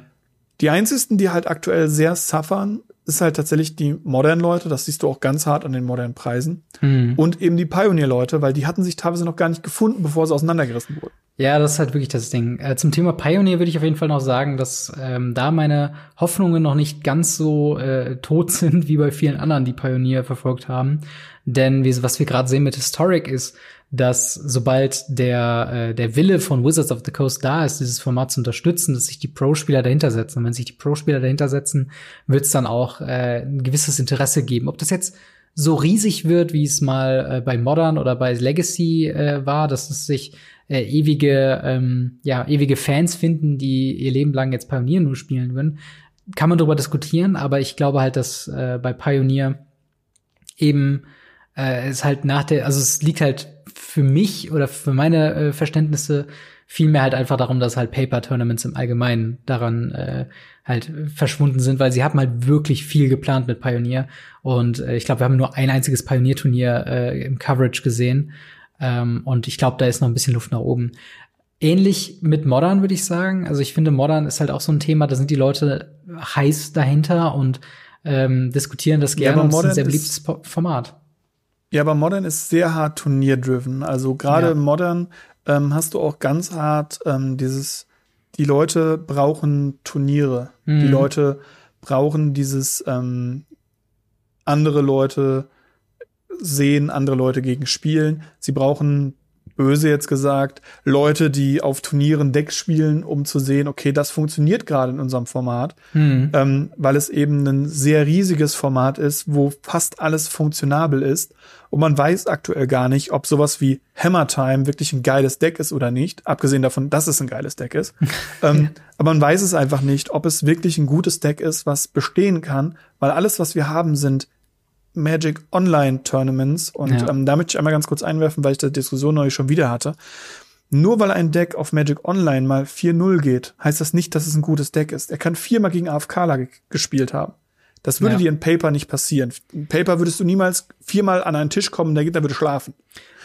Die einzigen, die halt aktuell sehr suffern, ist halt tatsächlich die Modern-Leute. Das siehst du auch ganz hart an den modernen Preisen. Mhm. Und eben die Pioneer-Leute, weil die hatten sich teilweise noch gar nicht gefunden, bevor sie auseinandergerissen wurden. Ja, das ist halt wirklich das Ding. Äh, zum Thema Pioneer würde ich auf jeden Fall noch sagen, dass ähm, da meine Hoffnungen noch nicht ganz so äh, tot sind wie bei vielen anderen, die Pioneer verfolgt haben. Denn wie, was wir gerade sehen mit Historic ist, dass sobald der, äh, der Wille von Wizards of the Coast da ist, dieses Format zu unterstützen, dass sich die Pro-Spieler dahinter setzen. Und wenn sich die Pro-Spieler dahinter setzen, wird es dann auch äh, ein gewisses Interesse geben. Ob das jetzt so riesig wird, wie es mal äh, bei Modern oder bei Legacy äh, war, dass es sich äh, ewige, ähm, ja, ewige Fans finden, die ihr Leben lang jetzt Pioneer nur spielen würden, kann man darüber diskutieren, aber ich glaube halt, dass äh, bei Pioneer eben äh, es halt nach der, also es liegt halt für mich oder für meine äh, Verständnisse vielmehr halt einfach darum, dass halt Paper-Tournaments im Allgemeinen daran äh, halt verschwunden sind, weil sie haben halt wirklich viel geplant mit Pioneer. Und äh, ich glaube, wir haben nur ein einziges Pioneer-Turnier äh, im Coverage gesehen. Ähm, und ich glaube, da ist noch ein bisschen Luft nach oben. Ähnlich mit Modern, würde ich sagen. Also ich finde, Modern ist halt auch so ein Thema, da sind die Leute heiß dahinter und ähm, diskutieren das gerne. aber und es ist ein Modern sehr ist- beliebtes Format. Ja, aber Modern ist sehr hart turnierdriven. Also gerade Ja. Modern ähm, hast du auch ganz hart ähm, dieses, die Leute brauchen Turniere. Mhm. Die Leute brauchen dieses ähm, andere Leute sehen, andere Leute gegen spielen. Sie brauchen böse jetzt gesagt, Leute, die auf Turnieren Deck spielen, um zu sehen, okay, das funktioniert gerade in unserem Format Hm. ähm, weil es eben ein sehr riesiges Format ist, wo fast alles funktionabel ist. Und man weiß aktuell gar nicht, ob sowas wie Hammer Time wirklich ein geiles Deck ist oder nicht, abgesehen davon, dass es ein geiles Deck ist. ähm, aber man weiß es einfach nicht, ob es wirklich ein gutes Deck ist, was bestehen kann, weil alles, was wir haben, sind Magic Online Tournaments. Und Ja. ähm, da möchte ich einmal ganz kurz einwerfen, weil ich die Diskussion neulich schon wieder hatte. Nur weil ein Deck auf Magic Online mal 4-0 geht, heißt das nicht, dass es ein gutes Deck ist. Er kann viermal gegen AFKler ge gespielt haben. Das würde Ja. dir in Paper nicht passieren. In Paper würdest du niemals viermal an einen Tisch kommen, der Gegner würde schlafen.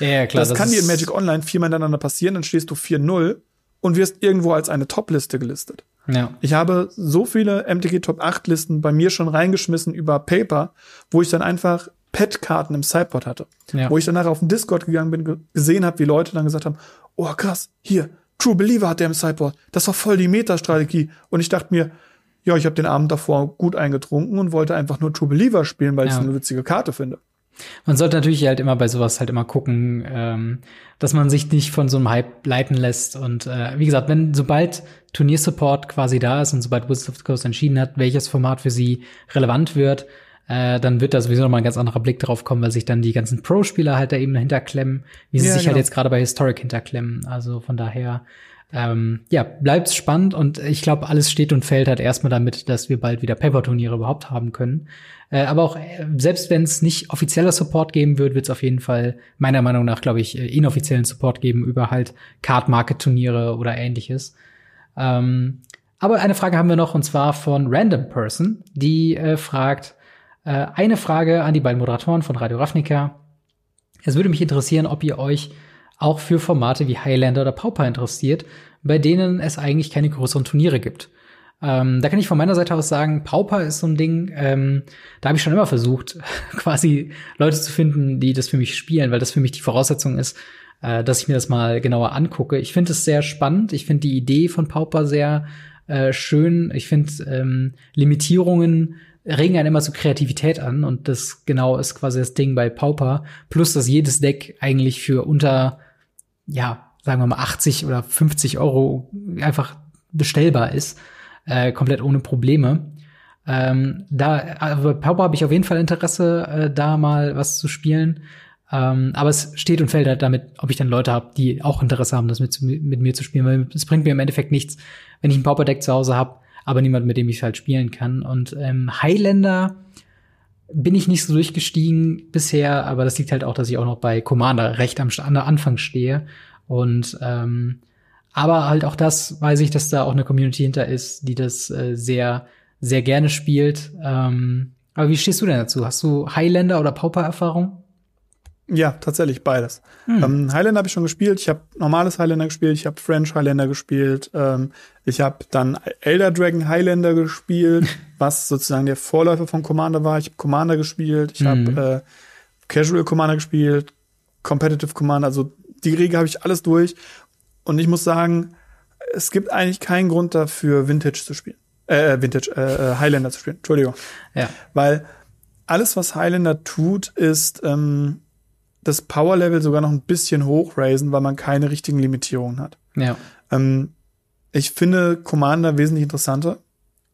Ja, klar. das, kann dir in Magic Online viermal hintereinander passieren, dann stehst du 4-0 und wirst irgendwo als eine Top-Liste gelistet. Ja. Ich habe so viele MTG Top 8 Listen bei mir schon reingeschmissen über Paper, wo ich dann einfach Pet-Karten im Sideboard hatte. Ja. Wo ich danach auf den Discord gegangen bin, ge- gesehen habe, wie Leute dann gesagt haben, oh krass, hier, True Believer hat der im Sideboard. Das war voll die Meta-Strategie. Und ich dachte mir, ja, ich habe den Abend davor gut eingetrunken und wollte einfach nur True Believer spielen, weil ich Ja. es eine witzige Karte finde. Man sollte natürlich halt immer bei sowas halt immer gucken, ähm, dass man sich nicht von so einem Hype leiten lässt. Und äh, wie gesagt, wenn sobald Turniersupport quasi da ist und sobald Wizards of the Coast entschieden hat, welches Format für sie relevant wird, äh, dann wird da sowieso noch mal ein ganz anderer Blick drauf kommen, weil sich dann die ganzen Pro-Spieler halt da eben hinterklemmen, wie sie Ja, sich genau. halt jetzt gerade bei Historic hinterklemmen. Also von daher, ähm, ja, bleibt spannend und ich glaube, alles steht und fällt halt erstmal damit, dass wir bald wieder Paper-Turniere überhaupt haben können. Äh, aber auch äh, selbst wenn es nicht offizieller Support geben wird, wird es auf jeden Fall meiner Meinung nach, glaube ich, äh, inoffiziellen Support geben über halt Card-Market-Turniere oder ähnliches. Ähm, aber eine Frage haben wir noch und zwar von Random Person, die äh, fragt äh, eine Frage an die beiden Moderatoren von Radio Ravnica. Es würde mich interessieren, ob ihr euch auch für Formate wie Highlander oder Pauper interessiert, bei denen es eigentlich keine größeren Turniere gibt. Ähm, da kann ich von meiner Seite aus sagen, Pauper ist so ein Ding, ähm, da habe ich schon immer versucht, quasi Leute zu finden, die das für mich spielen, weil das für mich die Voraussetzung ist, äh, dass ich mir das mal genauer angucke. Ich finde es sehr spannend. Ich finde die Idee von Pauper sehr äh, schön. Ich finde ähm, Limitierungen regen einen immer so Kreativität an und das genau ist quasi das Ding bei Pauper. Plus, dass jedes Deck eigentlich für unter, ja, sagen wir mal 80 oder 50 Euro einfach bestellbar ist, äh, komplett ohne Probleme. Ähm, da, aber Pauper habe ich auf jeden Fall Interesse, äh, da mal was zu spielen. Ähm, aber es steht und fällt halt damit, ob ich dann Leute habe, die auch Interesse haben, das mit, mit mir zu spielen, weil es bringt mir im Endeffekt nichts, wenn ich ein Pauper-Deck zu Hause habe, aber niemand, mit dem ich halt spielen kann. Und ähm, Highlander bin ich nicht so durchgestiegen bisher, aber das liegt halt auch, dass ich auch noch bei Commander recht am, am Anfang stehe. Und ähm, aber halt auch das weiß ich, dass da auch eine Community hinter ist, die das äh, sehr, sehr gerne spielt. Ähm, aber wie stehst du denn dazu? Hast du Highlander oder Pauper-Erfahrung? Ja, tatsächlich beides. Hm. Ähm, Highlander habe ich schon gespielt. Ich habe normales Highlander gespielt. Ich habe French Highlander gespielt. Ähm, ich habe dann Elder Dragon Highlander gespielt, was sozusagen der Vorläufer von Commander war. Ich habe Commander gespielt. Ich habe mhm. äh, Casual Commander gespielt, Competitive Commander. Also die Regel habe ich alles durch. Und ich muss sagen, es gibt eigentlich keinen Grund dafür, Vintage zu spielen. Äh, äh Vintage, äh, äh, Highlander zu spielen. Entschuldigung. Ja. Weil alles, was Highlander tut, ist ähm, das Power-Level sogar noch ein bisschen hochraisen, weil man keine richtigen Limitierungen hat. Ja. Ähm, ich finde Commander wesentlich interessanter,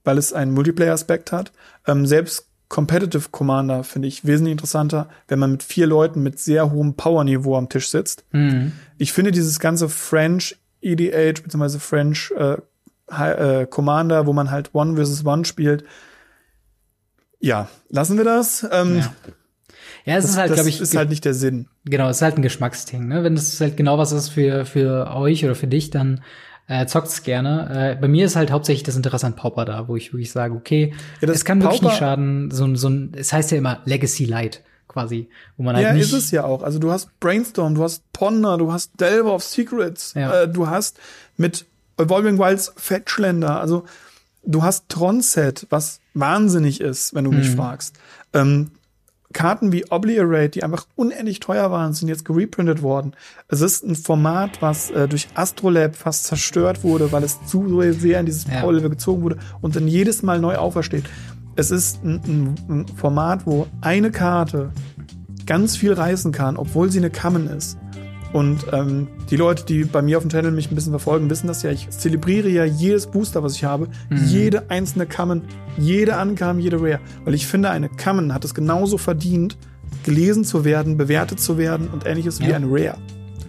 weil es einen Multiplayer-Aspekt hat. Ähm, selbst Competitive Commander finde ich wesentlich interessanter, wenn man mit vier Leuten mit sehr hohem Power-Niveau am Tisch sitzt. Mhm. Ich finde dieses ganze French EDH bzw. French äh, äh, Commander, wo man halt One versus One spielt. Ja, lassen wir das. Ähm, ja. Ja, es das, ist halt, glaube ich. ist halt nicht der Sinn. Genau, es ist halt ein Geschmacksding. Ne? Wenn das halt genau was ist für, für euch oder für dich, dann äh, zockt's gerne. Äh, bei mir ist halt hauptsächlich das Interesse an Pauper da, wo ich wirklich sage, okay, ja, es kann wirklich nicht schaden, so, ein so ein, es heißt ja immer Legacy Light quasi, wo man halt ja, nicht. Ist es ja auch. Also du hast Brainstorm, du hast Ponder, du hast Delver of Secrets, ja. äh, du hast mit Evolving Wilds Fetchländer, also du hast Tronset, was wahnsinnig ist, wenn du mich mhm. fragst. Ähm, Karten wie Obliterate, die einfach unendlich teuer waren, sind jetzt gereprintet worden. Es ist ein Format, was äh, durch Astrolab fast zerstört wurde, weil es zu sehr in dieses ja. Power-Level gezogen wurde und dann jedes Mal neu aufersteht. Es ist ein, ein, ein Format, wo eine Karte ganz viel reißen kann, obwohl sie eine Common ist. Und ähm, die Leute, die bei mir auf dem Channel mich ein bisschen verfolgen, wissen das ja. Ich zelebriere ja jedes Booster, was ich habe. Mhm. Jede einzelne Common, jede Ankam, jede Rare. Weil ich finde, eine Common hat es genauso verdient, gelesen zu werden, bewertet zu werden und ähnliches ja. wie eine Rare.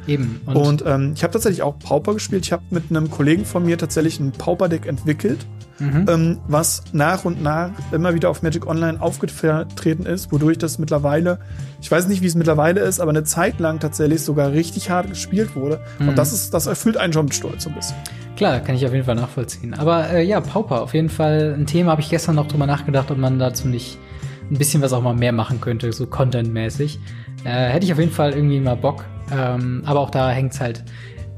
Eben. Und, und ähm, ich habe tatsächlich auch Pauper gespielt. Ich habe mit einem Kollegen von mir tatsächlich ein Pauper-Deck entwickelt mhm. ähm, was nach und nach immer wieder auf Magic Online aufgetreten ist, wodurch das mittlerweile, ich weiß nicht, wie es mittlerweile ist, aber eine Zeit lang tatsächlich sogar richtig hart gespielt wurde. Mhm. Und das ist, das erfüllt einen schon mit Stolz so ein bisschen. Klar, kann ich auf jeden Fall nachvollziehen. Aber äh, ja, Pauper, auf jeden Fall ein Thema, habe ich gestern noch drüber nachgedacht, ob man dazu nicht ein bisschen was auch mal mehr machen könnte, so contentmäßig. Äh, hätte ich auf jeden Fall irgendwie mal Bock. Ähm, aber auch da hängt es halt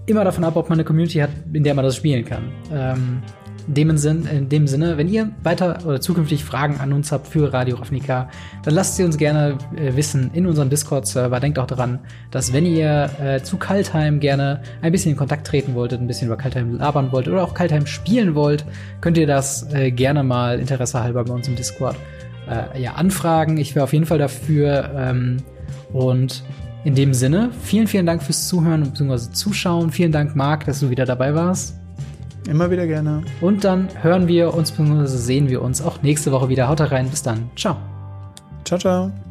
immer davon ab, ob man eine Community hat, in der man das spielen kann. Ähm, in dem, Sinn, in dem Sinne, wenn ihr weiter oder zukünftig Fragen an uns habt für Radio Ravnica, dann lasst sie uns gerne äh, wissen in unserem Discord-Server. Denkt auch daran, dass wenn ihr äh, zu Kaltheim gerne ein bisschen in Kontakt treten wolltet, ein bisschen über Kaltheim labern wollt oder auch Kaltheim spielen wollt, könnt ihr das äh, gerne mal interessehalber bei uns im Discord äh, ja, anfragen. Ich wäre auf jeden Fall dafür. Ähm, und in dem Sinne, vielen, vielen Dank fürs Zuhören bzw. Zuschauen. Vielen Dank, Marc, dass du wieder dabei warst. Immer wieder gerne. Und dann hören wir uns bzw. sehen wir uns auch nächste Woche wieder. Haut rein. Bis dann. Ciao. Ciao, ciao.